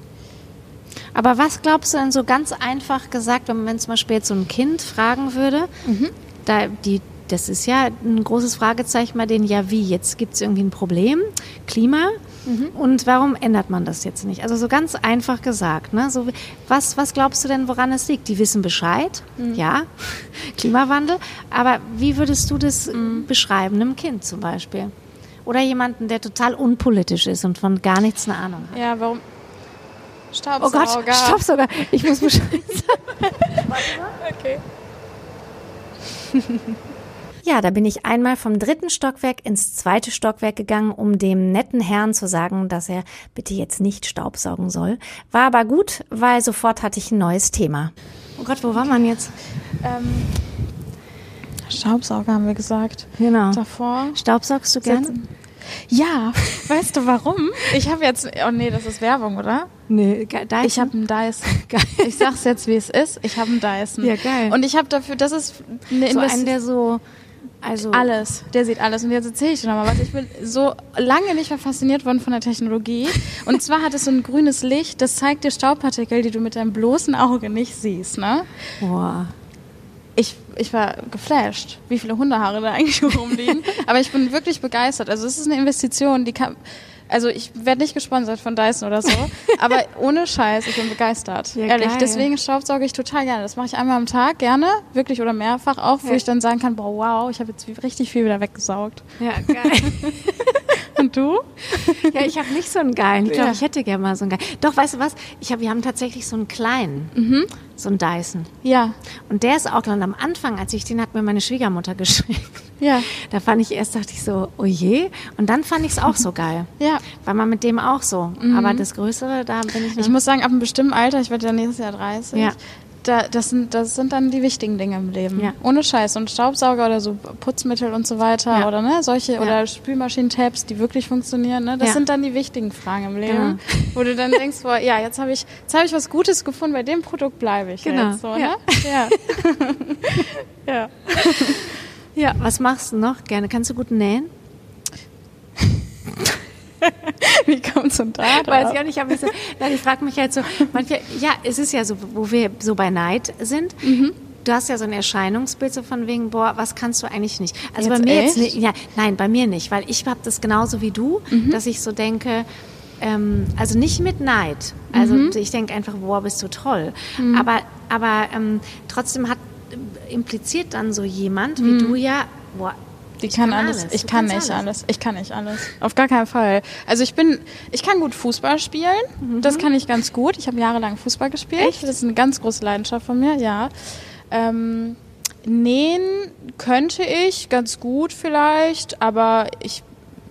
C: Aber was glaubst du denn so ganz einfach gesagt, wenn man zum Beispiel jetzt so ein Kind fragen würde, mhm. da die das ist ja ein großes Fragezeichen bei denen, ja wie, jetzt gibt es irgendwie ein Problem, Klima, mhm. und warum ändert man das jetzt nicht? Also so ganz einfach gesagt, ne? so, was, was glaubst du denn, woran es liegt? Die wissen Bescheid, mhm. ja, Klimawandel, aber wie würdest du das mhm. beschreiben, einem Kind zum Beispiel? Oder jemanden, der total unpolitisch ist und von gar nichts eine Ahnung hat?
B: Ja, warum?
C: Staubsauger. Oh Gott, Staubsauger. Ich muss Bescheid sagen. okay. Ja, da bin ich einmal vom dritten Stockwerk ins zweite Stockwerk gegangen, um dem netten Herrn zu sagen, dass er bitte jetzt nicht Staubsaugen soll. War aber gut, weil sofort hatte ich ein neues Thema. Oh Gott, wo war man jetzt? Ähm,
B: Staubsauger haben wir gesagt.
C: Genau.
B: Davor.
C: Staubsaugst du gern?
B: Ja, weißt du warum? Ich habe jetzt, oh nee, das ist Werbung, oder?
C: Nee, Dyson.
B: Ich habe einen Dyson. Geil. Ich sag's jetzt, wie es ist. Ich habe einen Dyson.
C: Ja, geil.
B: Und ich habe dafür, das ist
C: eine So einen, der so
B: also alles, der sieht alles. Und jetzt erzähle ich dir nochmal was. Ich bin so lange nicht mehr fasziniert worden von der Technologie. Und zwar hat es so ein grünes Licht, das zeigt dir Staubpartikel, die du mit deinem bloßen Auge nicht siehst. Ne?
C: Boah.
B: Ich, ich war geflasht, wie viele Hundehaare da eigentlich rumliegen. Aber ich bin wirklich begeistert. Also es ist eine Investition, die kann also ich werde nicht gesponsert von Dyson oder so, aber ohne Scheiß, ich bin begeistert. Ja, Ehrlich, geil. deswegen staubsauge ich total gerne. Das mache ich einmal am Tag gerne, wirklich oder mehrfach auch, wo ja. ich dann sagen kann, boah, wow, ich habe jetzt richtig viel wieder weggesaugt.
C: Ja, geil.
B: Und du?
C: Ja, ich habe nicht so einen geilen. Ich glaube, ich hätte gerne mal so einen geilen. Doch, weißt du was? Ich hab, wir haben tatsächlich so einen kleinen, mhm. So einen Dyson.
B: Ja.
C: Und der ist auch dann am Anfang, als ich den hat mir meine Schwiegermutter geschenkt.
B: Ja.
C: Da fand ich erst, dachte ich so, oh je. Und dann fand ich es auch so geil.
B: Ja.
C: Weil man mit dem auch so. Mhm. Aber das Größere, da bin ich.
B: Ich muss sagen, ab einem bestimmten Alter, ich werde ja nächstes Jahr 30, ja da, das, sind, das sind dann die wichtigen Dinge im Leben. Ja. Ohne Scheiß. Und Staubsauger oder so Putzmittel und so weiter ja. oder ne, solche ja. oder Spülmaschinentabs, die wirklich funktionieren, ne, das sind dann die wichtigen Fragen im Leben. Genau. Wo du dann denkst, boah, ja, jetzt habe ich, hab ich was Gutes gefunden, bei dem Produkt bleibe ich
C: genau.
B: jetzt so, ne? Ja.
C: ja. ja. was machst du noch gerne? Kannst du gut nähen?
B: Wie kommt es denn da
C: drauf? Weiß ich auch nicht. Aber ich, so, nein, ich frage mich halt so, manchmal, ja, es ist ja so, wo wir so bei Neid sind. Mhm. Du hast ja so ein Erscheinungsbild so von wegen, boah, was kannst du eigentlich nicht? Also jetzt bei mir echt? jetzt nicht, ja, nein, bei mir nicht, weil ich habe das genauso wie du, mhm. dass ich so denke, ähm, also nicht mit Neid. Also mhm. ich denke einfach, boah, bist du toll. Mhm. Aber, aber ähm, trotzdem hat impliziert dann so jemand wie mhm. du ja, boah,
B: die kann, kann, alles. alles. Ich du kann nicht alles. alles. Ich kann nicht alles. Auf gar keinen Fall. Also ich bin, ich kann gut Fußball spielen. Mhm. Das kann ich ganz gut. Ich habe jahrelang Fußball gespielt. Echt? Das ist eine ganz große Leidenschaft von mir, ja. Ähm, nähen könnte ich ganz gut vielleicht, aber ich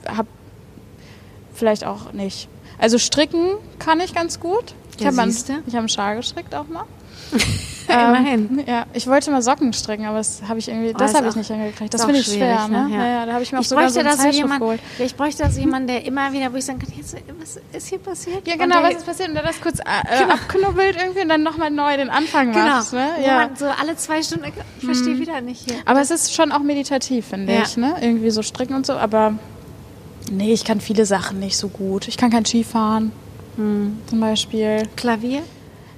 B: habe vielleicht auch nicht. Also stricken kann ich ganz gut. Ich ja, habe einen, hab einen Schal gestrickt auch mal.
C: Immerhin.
B: Ähm, ja, ich wollte mal Socken stricken, aber das habe ich irgendwie, oh, das habe ich nicht hingekriegt. Das finde ich schwer, ne? Ja. Ja, da habe ich mir auch ich sogar so eine
C: jemand, geholt. Ich bräuchte also jemanden, der immer wieder, wo ich sagen kann, jetzt, was ist hier passiert?
B: Ja, genau, was ist passiert? Und der das kurz äh, genau. abknubbelt irgendwie und dann nochmal neu den Anfang genau. macht. Ne?
C: Ja. so alle zwei Stunden, ich verstehe hm. wieder nicht hier.
B: Aber es ist schon auch meditativ, finde ja. ich, ne? Irgendwie so stricken und so, aber nee, ich kann viele Sachen nicht so gut. Ich kann kein Skifahren. Hm. Zum Beispiel.
C: Klavier?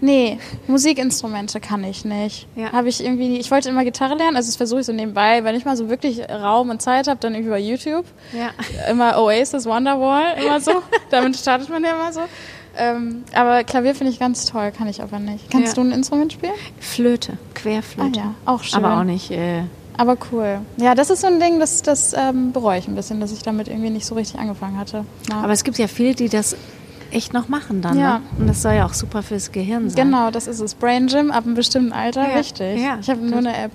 B: Nee, Musikinstrumente kann ich nicht. Ja. Habe ich irgendwie, ich wollte immer Gitarre lernen, also das versuche ich so nebenbei, wenn ich mal so wirklich Raum und Zeit habe, dann irgendwie bei YouTube.
C: Ja.
B: Immer Oasis, Wonderwall, immer so. Damit startet man ja immer so. Ähm, aber Klavier finde ich ganz toll, kann ich aber nicht. Kannst ja. du ein Instrument spielen?
C: Flöte, Querflöte.
B: Ah, ja, auch schön.
C: Aber auch nicht. Äh
B: aber cool. Ja, das ist so ein Ding, das, das ähm, bereue ich ein bisschen, dass ich damit irgendwie nicht so richtig angefangen hatte.
C: Ja. Aber es gibt ja viele, die das echt noch machen dann. Ja. Ne? Und das soll ja auch super fürs Gehirn sein.
B: Genau, das ist es. Brain Gym ab einem bestimmten Alter, ja. richtig. Ja. Ich habe nur eine App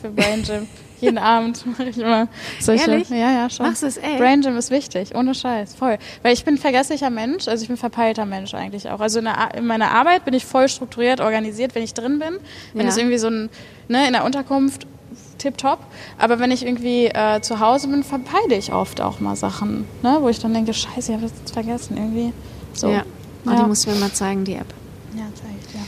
B: für Brain Gym. Jeden Abend mache ich immer solche.
C: Ehrlich?
B: Ja, ja, schon.
C: Machst du es echt?
B: Brain Gym ist wichtig, ohne Scheiß, voll. Weil ich bin ein vergesslicher Mensch, also ich bin ein verpeilter Mensch eigentlich auch. Also in, der, in meiner Arbeit bin ich voll strukturiert, organisiert, wenn ich drin bin. Wenn es irgendwie so ein, ne, in der Unterkunft, tipptopp. Aber wenn ich irgendwie äh, zu Hause bin, verpeile ich oft auch mal Sachen, ne, wo ich dann denke, scheiße, ich habe das jetzt vergessen irgendwie. So.
C: Ja. Oh,
B: Ja.
C: Die musst du mir mal zeigen, die App.
B: Ja, zeig ich dir.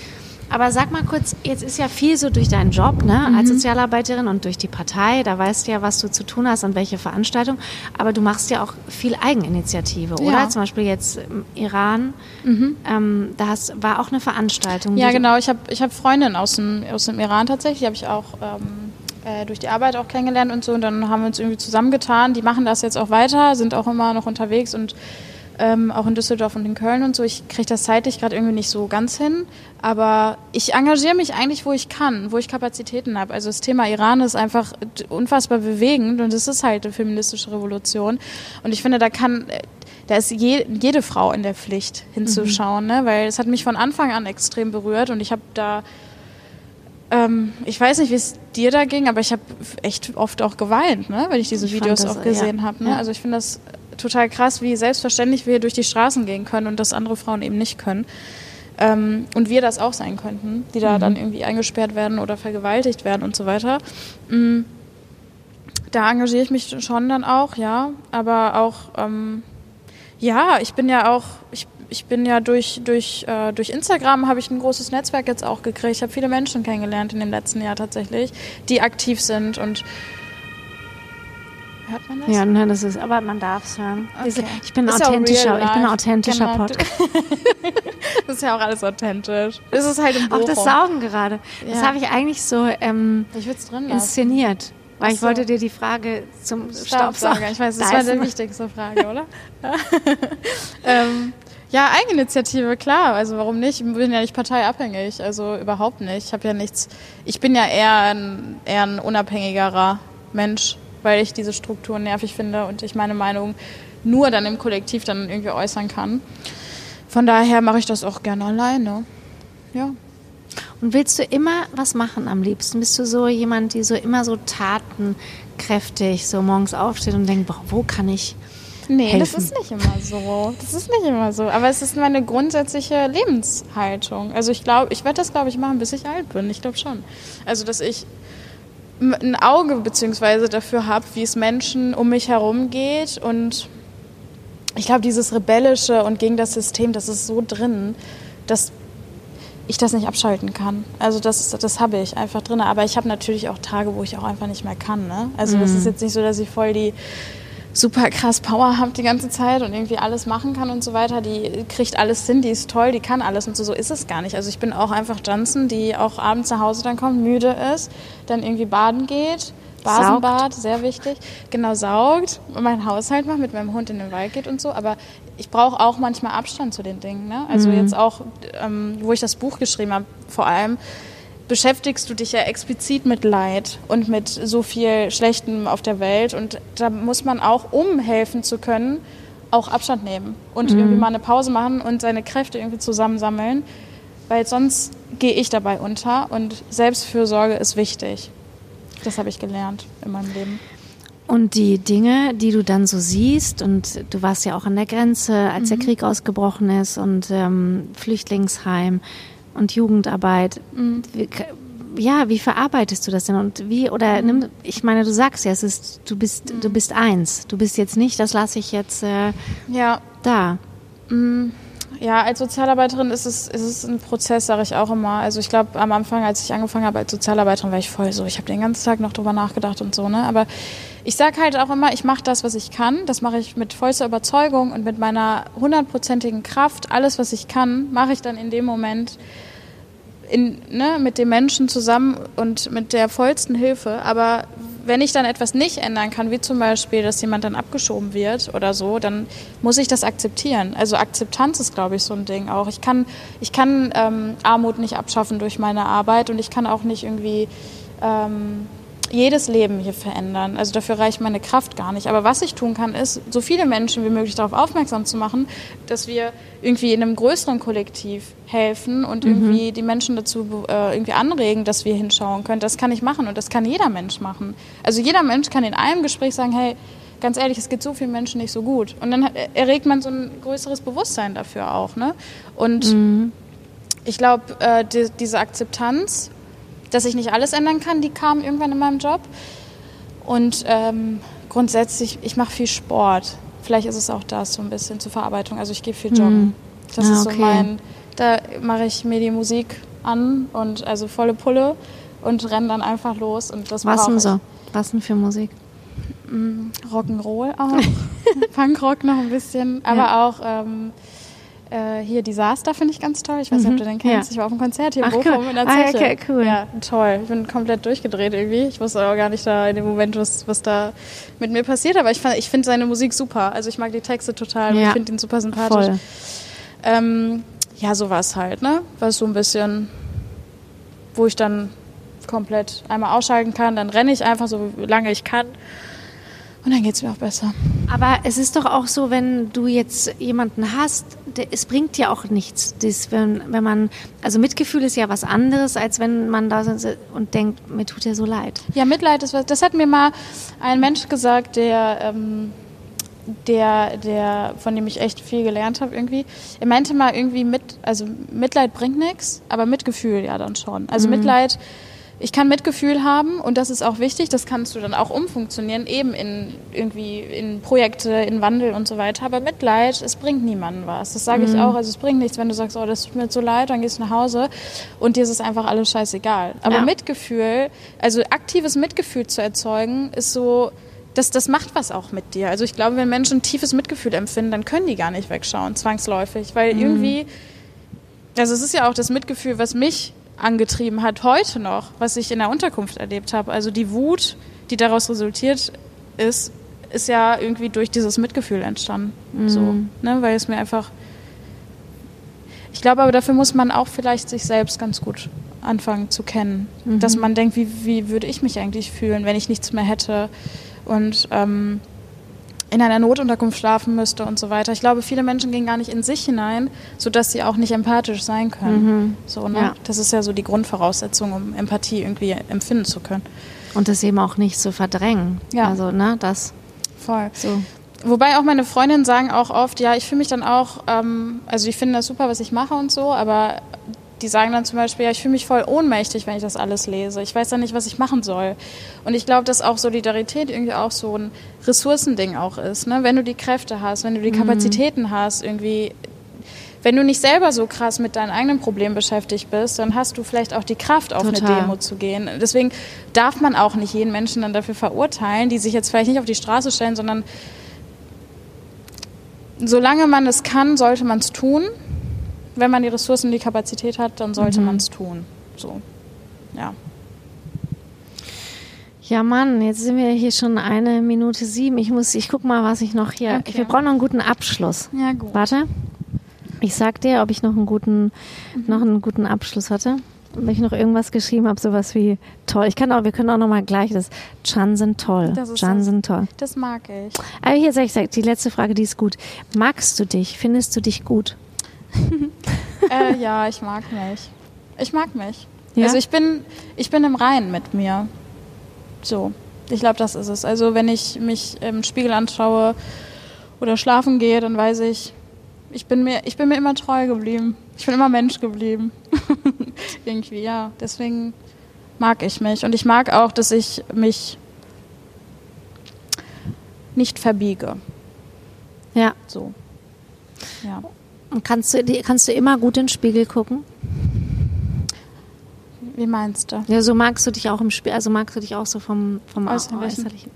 C: Aber sag mal kurz, jetzt ist ja viel so durch deinen Job ne,
B: Mhm.
C: als Sozialarbeiterin und durch die Partei, da weißt du ja, was du zu tun hast und welche Veranstaltung. Aber du machst ja auch viel Eigeninitiative, oder?
B: Ja. Mhm.
C: Zum Beispiel jetzt im Iran, ähm, da hast, war auch eine Veranstaltung.
B: Ja, genau. Ich habe ich hab Freundinnen aus dem, aus dem Iran tatsächlich, die habe ich auch ähm, äh, durch die Arbeit auch kennengelernt und so. Und dann haben wir uns irgendwie zusammengetan. Die machen das jetzt auch weiter, sind auch immer noch unterwegs und ähm, auch in Düsseldorf und in Köln und so. Ich kriege das zeitlich gerade irgendwie nicht so ganz hin. Aber ich engagiere mich eigentlich, wo ich kann, wo ich Kapazitäten habe. Also das Thema Iran ist einfach unfassbar bewegend und es ist halt eine feministische Revolution. Und ich finde, da kann da ist je, jede Frau in der Pflicht hinzuschauen, ne? weil es hat mich von Anfang an extrem berührt und ich habe da, ähm, ich weiß nicht, wie es dir da ging, aber ich habe echt oft auch geweint, ne? wenn ich diese
C: Ich
B: Videos auch gesehen
C: ja,
B: habe. Ne?
C: ja.
B: Also ich finde das total krass, wie selbstverständlich wir durch die Straßen gehen können und das andere Frauen eben nicht können. Ähm, und wir das auch sein könnten, die da dann irgendwie eingesperrt werden oder vergewaltigt werden und so weiter. Mm, da engagiere ich mich schon dann auch, ja. Aber auch, ähm, ja, ich bin ja auch, ich, ich bin ja durch, durch, äh, durch Instagram habe ich ein großes Netzwerk jetzt auch gekriegt. Ich habe viele Menschen kennengelernt in dem letzten Jahr tatsächlich, die aktiv sind und hört man das?
C: Ja, nein, das ist, aber man darf es hören. Diese,
B: Okay.
C: ich bin ein
B: Ist
C: authentischer, ich bin authentischer
B: Genau.
C: Podcast.
B: Das ist ja auch alles authentisch. Das ist halt im
C: Auch das. Saugen gerade. Das
B: Ja.
C: habe ich eigentlich so ähm,
B: Ich es drin
C: inszeniert. Weil
B: Ach
C: ich
B: so.
C: wollte dir die Frage zum
B: Staubsauger.
C: Staubsauger.
B: Ich weiß, das
C: Da
B: war die wichtigste Frage, oder? ähm, ja, Eigeninitiative, klar. Also warum nicht? Ich bin ja nicht parteiabhängig, also überhaupt nicht. Ich habe ja nichts. Ich bin ja eher ein, eher ein unabhängigerer Mensch, weil ich diese Strukturen nervig finde und ich meine Meinung nur dann im Kollektiv dann irgendwie äußern kann. Von daher mache ich das auch gerne alleine. Ja.
C: Und willst du immer was machen am liebsten? Bist du so jemand, die so immer so tatenkräftig so morgens aufsteht und denkt, boah, wo kann ich
B: Nee,
C: helfen?
B: das ist nicht immer so. Das ist nicht immer so. Aber es ist meine grundsätzliche Lebenshaltung. Also ich glaube, ich werde das, glaube ich, machen, bis ich alt bin. Ich glaube schon. Also, dass ich ein Auge beziehungsweise dafür habe, wie es Menschen um mich herum geht. Und ich glaube, dieses Rebellische und gegen das System, das ist so drin, dass ich das nicht abschalten kann. Also das, das habe ich einfach drin. Aber ich habe natürlich auch Tage, wo ich auch einfach nicht mehr kann. Ne? Also das ist jetzt nicht so, dass ich voll die super krass Power habe die ganze Zeit und irgendwie alles machen kann und so weiter. Die kriegt alles hin, die ist toll, die kann alles und so. So ist es gar nicht. Also ich bin auch einfach Johnson, die auch abends nach Hause dann kommt, müde ist, dann irgendwie baden geht. Basenbad, sehr wichtig. Genau, saugt und meinen Haushalt macht, mit meinem Hund in den Wald geht und so. Aber ich brauche auch manchmal Abstand zu den Dingen. Ne? Also jetzt auch, ähm, wo ich das Buch geschrieben habe, vor allem beschäftigst du dich ja explizit mit Leid und mit so viel Schlechtem auf der Welt. Und da muss man auch, um helfen zu können, auch Abstand nehmen und irgendwie mal eine Pause machen und seine Kräfte irgendwie zusammensammeln, weil sonst gehe ich dabei unter und Selbstfürsorge ist wichtig. Das habe ich gelernt in meinem Leben.
C: Und die Dinge, die du dann so siehst, und du warst ja auch an der Grenze, als der Krieg ausgebrochen ist und ähm, Flüchtlingsheim und Jugendarbeit. Wie, ja, wie verarbeitest du das denn? Und wie, oder nimm, ich meine, du sagst ja, es ist, du bist, du bist eins. Du bist jetzt nicht, das lasse ich jetzt äh,
B: Ja,
C: da.
B: Ja, als Sozialarbeiterin ist es, ist es ein Prozess, sage ich auch immer. Also ich glaube, am Anfang, als ich angefangen habe als Sozialarbeiterin, war ich voll so, ich habe den ganzen Tag noch drüber nachgedacht und so. Ne? Aber ich sage halt auch immer, ich mache das, was ich kann. Das mache ich mit vollster Überzeugung und mit meiner hundertprozentigen Kraft. Alles, was ich kann, mache ich dann in dem Moment in, ne, mit dem Menschen zusammen und mit der vollsten Hilfe. Aber wenn ich dann etwas nicht ändern kann, wie zum Beispiel, dass jemand dann abgeschoben wird oder so, dann muss ich das akzeptieren. Also Akzeptanz ist, glaube ich, so ein Ding auch. Ich kann, ich kann ähm, Armut nicht abschaffen durch meine Arbeit und ich kann auch nicht irgendwie ähm, jedes Leben hier verändern. Also dafür reicht meine Kraft gar nicht. Aber was ich tun kann, ist, so viele Menschen wie möglich darauf aufmerksam zu machen, dass wir irgendwie in einem größeren Kollektiv helfen und mhm. irgendwie die Menschen dazu äh, irgendwie anregen, dass wir hinschauen können. Das kann ich machen und das kann jeder Mensch machen. Also jeder Mensch kann in einem Gespräch sagen, hey, ganz ehrlich, es geht so vielen Menschen nicht so gut. Und dann erregt man so ein größeres Bewusstsein dafür auch. Ne? Und mhm. ich glaube, äh, die, diese Akzeptanz dass ich nicht alles ändern kann, die kam irgendwann in meinem Job. Und ähm, grundsätzlich, ich mache viel Sport. Vielleicht ist es auch das so ein bisschen zur Verarbeitung. Also ich gehe viel joggen. Hm. Das ah, ist so okay. mein, da mache ich mir die Musik an und also volle Pulle und renne dann einfach los. Und das
C: Was denn so? Was denn für Musik?
B: Mm, Rock'n'Roll auch. Punkrock noch ein bisschen, aber ja. auch ähm, äh, hier Disaster finde ich ganz toll. Ich weiß nicht, mhm. ob du den kennst. Ja. Ich war auf einem Konzert hier in Bochum cool. in der Zeche. Ah, okay, cool. Ja, toll. Ich bin komplett durchgedreht irgendwie. Ich wusste aber gar nicht da in dem Moment, was, was da mit mir passiert. Aber ich, ich finde seine Musik super. Also ich mag die Texte total. Ja. Ich finde ihn super sympathisch. Voll. Ähm, ja, so war es halt, ne? War so ein bisschen, wo ich dann komplett einmal ausschalten kann. Dann renne ich einfach so lange ich kann. Und dann geht es mir auch besser.
C: Aber es ist doch auch so, wenn du jetzt jemanden hast, es bringt dir auch nichts. Das, wenn, wenn man, also Mitgefühl ist ja was anderes, als wenn man da sitzt und denkt, mir tut er so leid.
B: Ja, Mitleid ist was. Das hat mir mal ein Mensch gesagt, der, ähm, der, der, von dem ich echt viel gelernt habe irgendwie. Er meinte mal irgendwie mit, also Mitleid bringt nichts, aber Mitgefühl ja dann schon. Also mhm. Mitleid ich kann Mitgefühl haben und das ist auch wichtig, das kannst du dann auch umfunktionieren, eben in irgendwie in Projekte, in Wandel und so weiter. Aber Mitleid, es bringt niemandem was. Das sage ich mhm. auch. Also es bringt nichts, wenn du sagst, oh, das tut mir so leid, dann gehst du nach Hause und dir ist es einfach alles scheißegal. Aber ja. Mitgefühl, also aktives Mitgefühl zu erzeugen, ist so, das, das macht was auch mit dir. Also ich glaube, wenn Menschen tiefes Mitgefühl empfinden, dann können die gar nicht wegschauen, zwangsläufig, weil mhm. irgendwie, also es ist ja auch das Mitgefühl, was mich angetrieben hat, heute noch, was ich in der Unterkunft erlebt habe. Also die Wut, die daraus resultiert ist, ist ja irgendwie durch dieses Mitgefühl entstanden. Mhm. So, ne? Weil es mir einfach. Ich glaube aber, dafür muss man auch vielleicht sich selbst ganz gut anfangen zu kennen. Mhm. Dass man denkt, wie, wie würde ich mich eigentlich fühlen, wenn ich nichts mehr hätte? Und ähm, in einer Notunterkunft schlafen müsste und so weiter. Ich glaube, viele Menschen gehen gar nicht in sich hinein, sodass sie auch nicht empathisch sein können. Mhm. So, ne? Ja. Das ist ja so die Grundvoraussetzung, um Empathie irgendwie empfinden zu können.
C: Und das eben auch nicht zu verdrängen. Ja. Also, ne, das.
B: Voll. So. Wobei auch meine Freundinnen sagen auch oft, ja, ich fühle mich dann auch, ähm, also ich finde das super, was ich mache und so, aber die sagen dann zum Beispiel, ja, ich fühle mich voll ohnmächtig, wenn ich das alles lese. Ich weiß dann nicht, was ich machen soll. Und ich glaube, dass auch Solidarität irgendwie auch so ein Ressourcending auch ist. Ne? Wenn du die Kräfte hast, wenn du die mhm. Kapazitäten mhm. hast, irgendwie, wenn du nicht selber so krass mit deinen eigenen Problemen beschäftigt bist, dann hast du vielleicht auch die Kraft, auf Total. eine Demo zu gehen. Deswegen darf man auch nicht jeden Menschen dann dafür verurteilen, die sich jetzt vielleicht nicht auf die Straße stellen, sondern solange man es kann, sollte man es tun wenn man die Ressourcen, die Kapazität hat, dann sollte mhm. man es tun. So, ja.
C: Ja, Mann, jetzt sind wir hier schon eine Minute sieben. Ich muss, ich guck mal, was ich noch hier. Okay. Wir brauchen noch einen guten Abschluss. Ja, gut. Warte. Ich sag dir, ob ich noch einen guten, mhm. noch einen guten Abschluss hatte. Wenn ich noch irgendwas geschrieben habe, sowas wie toll. Ich kann auch, wir können auch noch mal gleich das Chan sind toll. Das ist Chan sind toll.
B: Das mag ich.
C: Aber hier sag ich, sag, die letzte Frage, die ist gut. Magst du dich? Findest du dich gut?
B: äh, ja, ich mag mich. Ich mag mich. Ja? Also ich bin, ich bin im Reinen mit mir. So. Ich glaube, das ist es. Also wenn ich mich im Spiegel anschaue oder schlafen gehe, dann weiß ich, ich bin mir, ich bin mir immer treu geblieben. Ich bin immer Mensch geblieben. Irgendwie, ja. Deswegen mag ich mich. Und ich mag auch, dass ich mich nicht verbiege.
C: Ja.
B: So. Ja.
C: Und kannst du, kannst du immer gut in den Spiegel gucken?
B: Wie meinst du?
C: Ja, so magst du dich auch im Spiel, also magst du dich auch so vom, vom Äußerlichen.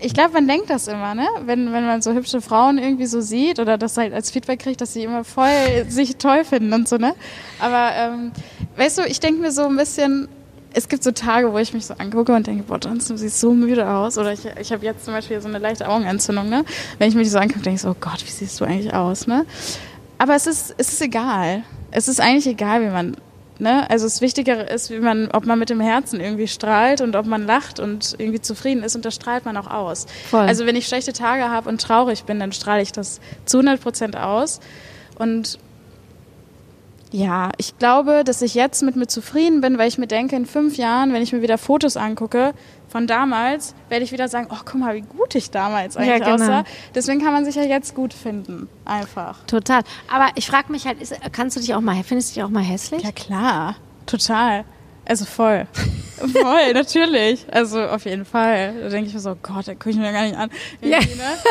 B: Ich glaube, man denkt das immer, ne? Wenn, wenn man so hübsche Frauen irgendwie so sieht oder das halt als Feedback kriegt, dass sie immer voll sich toll finden und so, ne? Aber ähm, weißt du, ich denke mir so ein bisschen, es gibt so Tage, wo ich mich so angucke und denke, boah, Johnson, du siehst so müde aus. Oder ich, ich habe jetzt zum Beispiel so eine leichte Augenentzündung, ne? Wenn ich mich so angucke, denke ich so, oh Gott, wie siehst du eigentlich aus, ne? Aber es ist, es ist egal. Es ist eigentlich egal, wie man ne, also das Wichtigere ist, wie man, ob man mit dem Herzen irgendwie strahlt und ob man lacht und irgendwie zufrieden ist und das strahlt man auch aus.
C: Voll.
B: Also wenn ich schlechte Tage habe und traurig bin, dann strahle ich das zu 100 Prozent aus und ja, ich glaube, dass ich jetzt mit mir zufrieden bin, weil ich mir denke, in fünf Jahren, wenn ich mir wieder Fotos angucke von damals, werde ich wieder sagen, oh, guck mal, wie gut ich damals eigentlich
C: genau.
B: aussah. Deswegen kann man sich ja jetzt gut finden, einfach.
C: Total. Aber ich frage mich halt, ist, kannst du dich auch mal, findest du dich auch mal hässlich?
B: Ja, klar, total. Also voll. voll, natürlich. Also auf jeden Fall. Da denke ich mir so, oh Gott, da gucke ich mir gar nicht an.
C: Ja.
B: Ne?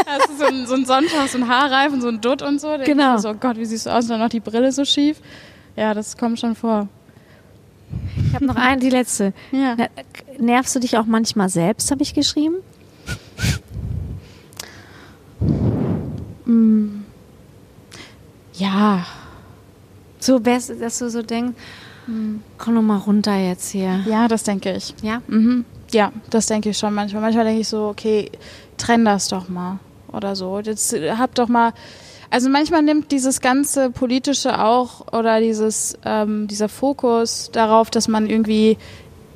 B: Hast du so ein, so ein Sonntag, so ein Haarreifen, so ein Dutt und so. Da
C: Genau.
B: So, oh Gott, wie siehst du aus? Und dann noch die Brille so schief. Ja, das kommt schon vor.
C: Ich habe noch eine, die letzte.
B: Ja.
C: Nervst du dich auch manchmal selbst, habe ich geschrieben?
B: Ja.
C: So, best- dass du so denkst, komm doch mal runter jetzt hier.
B: Ja, das denke ich.
C: Ja?
B: Mhm. Ja, das denke ich schon manchmal. Manchmal denke ich so, okay, trenn das doch mal oder so. Jetzt äh, hab doch mal. Also manchmal nimmt dieses ganze politische auch oder dieses ähm, dieser Fokus darauf, dass man irgendwie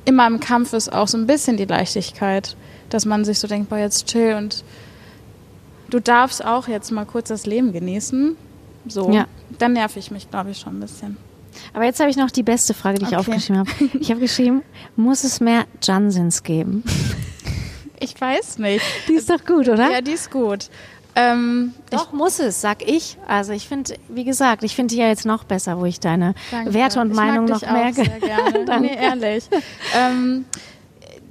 B: immer im Kampf ist, auch so ein bisschen die Leichtigkeit, dass man sich so denkt, boah, jetzt chill und du darfst auch jetzt mal kurz das Leben genießen. So,
C: Ja.
B: dann nerv ich mich, glaube ich, schon ein bisschen.
C: Aber jetzt habe ich noch die beste Frage, die ich
B: Okay.
C: aufgeschrieben habe. Ich habe geschrieben, muss es mehr Jansens geben?
B: Ich weiß nicht.
C: Die ist doch gut, oder?
B: Ja, die ist gut. Ähm,
C: Doch, muss es, sag ich. Also ich finde, wie gesagt, ich finde die ja jetzt noch besser, wo ich deine
B: Danke.
C: Werte und
B: ich
C: Meinung noch merke.
B: Sehr gerne. Nee, ehrlich. Ähm,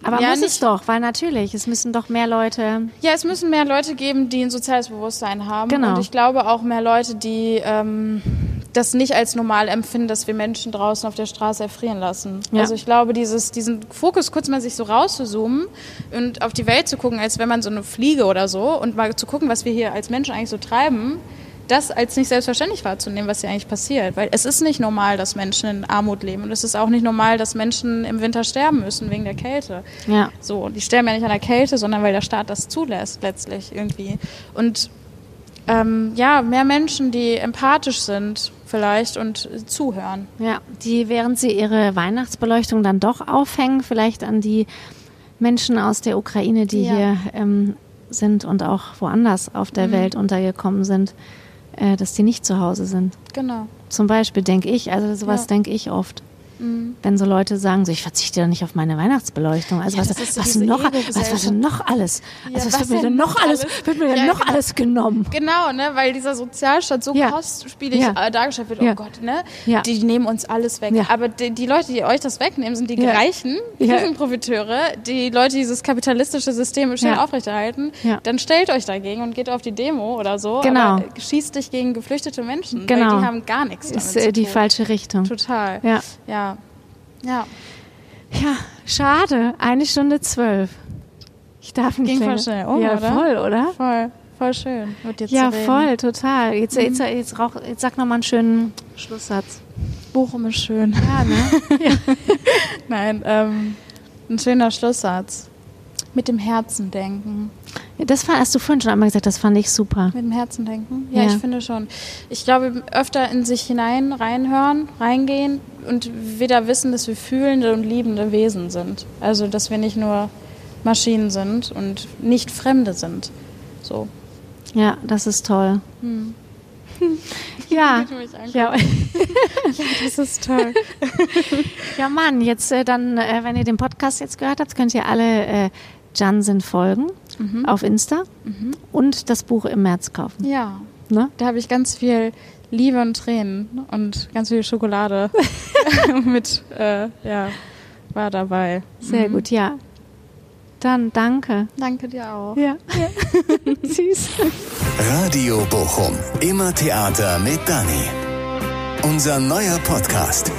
C: Aber
B: ja,
C: muss es
B: nicht-
C: doch, weil natürlich, es müssen doch mehr Leute.
B: ja, es müssen mehr Leute geben, die ein soziales Bewusstsein haben.
C: Genau.
B: Und ich glaube auch mehr Leute, die ähm, das nicht als normal empfinden, dass wir Menschen draußen auf der Straße erfrieren lassen.
C: Ja.
B: Also ich glaube, dieses, diesen Fokus kurz mal sich so rauszuzoomen und auf die Welt zu gucken, als wenn man so eine Fliege oder so und mal zu gucken, was wir hier als Menschen eigentlich so treiben, das als nicht selbstverständlich wahrzunehmen, was hier eigentlich passiert. Weil es ist nicht normal, dass Menschen in Armut leben und es ist auch nicht normal, dass Menschen im Winter sterben müssen wegen der Kälte.
C: Ja.
B: So, die sterben ja nicht an der Kälte, sondern weil der Staat das zulässt letztlich irgendwie. Und ähm, ja, mehr Menschen, die empathisch sind vielleicht und zuhören.
C: Ja, die, während sie ihre Weihnachtsbeleuchtung dann doch aufhängen, vielleicht an die Menschen aus der Ukraine, die
B: Ja.
C: hier ähm, sind und auch woanders auf der Welt untergekommen sind, äh, dass die nicht zu Hause sind.
B: Genau.
C: Zum Beispiel denke ich, also sowas
B: Ja.
C: denke ich oft. Wenn so Leute sagen, so ich verzichte da nicht auf meine Weihnachtsbeleuchtung. Also
B: Ja,
C: was,
B: so
C: was, noch, was, was denn noch alles?
B: Ja,
C: also was,
B: was
C: wird mir
B: denn
C: noch alles,
B: alles?
C: wird mir denn
B: Ja,
C: noch
B: genau.
C: alles genommen?
B: Genau, ne, weil dieser Sozialstaat so
C: Ja.
B: kostspielig äh, dargestellt wird. Oh Gott, ne?
C: Ja.
B: Die nehmen uns alles weg. Aber die, die Leute, die euch das wegnehmen, sind die. Reichen,
C: Ja.
B: Krisenprofiteure, die Leute, die dieses kapitalistische System schön aufrechterhalten. Dann stellt euch dagegen und geht auf die Demo oder so.
C: Genau.
B: Aber schießt dich gegen geflüchtete Menschen.
C: Genau.
B: Weil die haben gar nichts damit
C: Ist äh, die falsche Richtung.
B: Total.
C: Ja.
B: Ja. Ja.
C: Ja, schade. Eine Stunde zwölf. Ich darf nicht
B: Ging voll
C: länger.
B: schnell um,
C: ja,
B: oder?
C: voll, oder?
B: Voll. Voll schön,
C: Ja, voll, total. Jetzt, jetzt, jetzt, rauch, jetzt sag noch mal einen schönen Schlusssatz.
B: Bochum ist schön.
C: Ja, ne?
B: Nein, ähm, ein schöner Schlusssatz. Mit dem Herzen denken.
C: Ja, Das war, hast du vorhin schon einmal gesagt, das fand ich super.
B: Mit dem Herzen denken? Ja,
C: Ja.
B: ich finde schon. Ich glaube, öfter in sich hinein reinhören, reingehen und wieder wissen, dass wir fühlende und liebende Wesen sind. Also, dass wir nicht nur Maschinen sind und nicht Fremde sind. So.
C: Ja, das ist toll. Ja. ja.
B: Das ist toll.
C: Ja, Mann, jetzt äh, dann, äh, wenn ihr den Podcast jetzt gehört habt, könnt ihr alle äh, Jansen folgen auf Insta und das Buch im März kaufen.
B: Ja.
C: Ne?
B: Da habe ich ganz viel Liebe und Tränen und ganz viel Schokolade mit, äh, ja, war dabei.
C: Sehr gut, ja. Dann danke.
B: Danke dir auch.
C: Ja. Süß.
A: Radio Bochum. Immer Theater mit Dani. Unser neuer Podcast.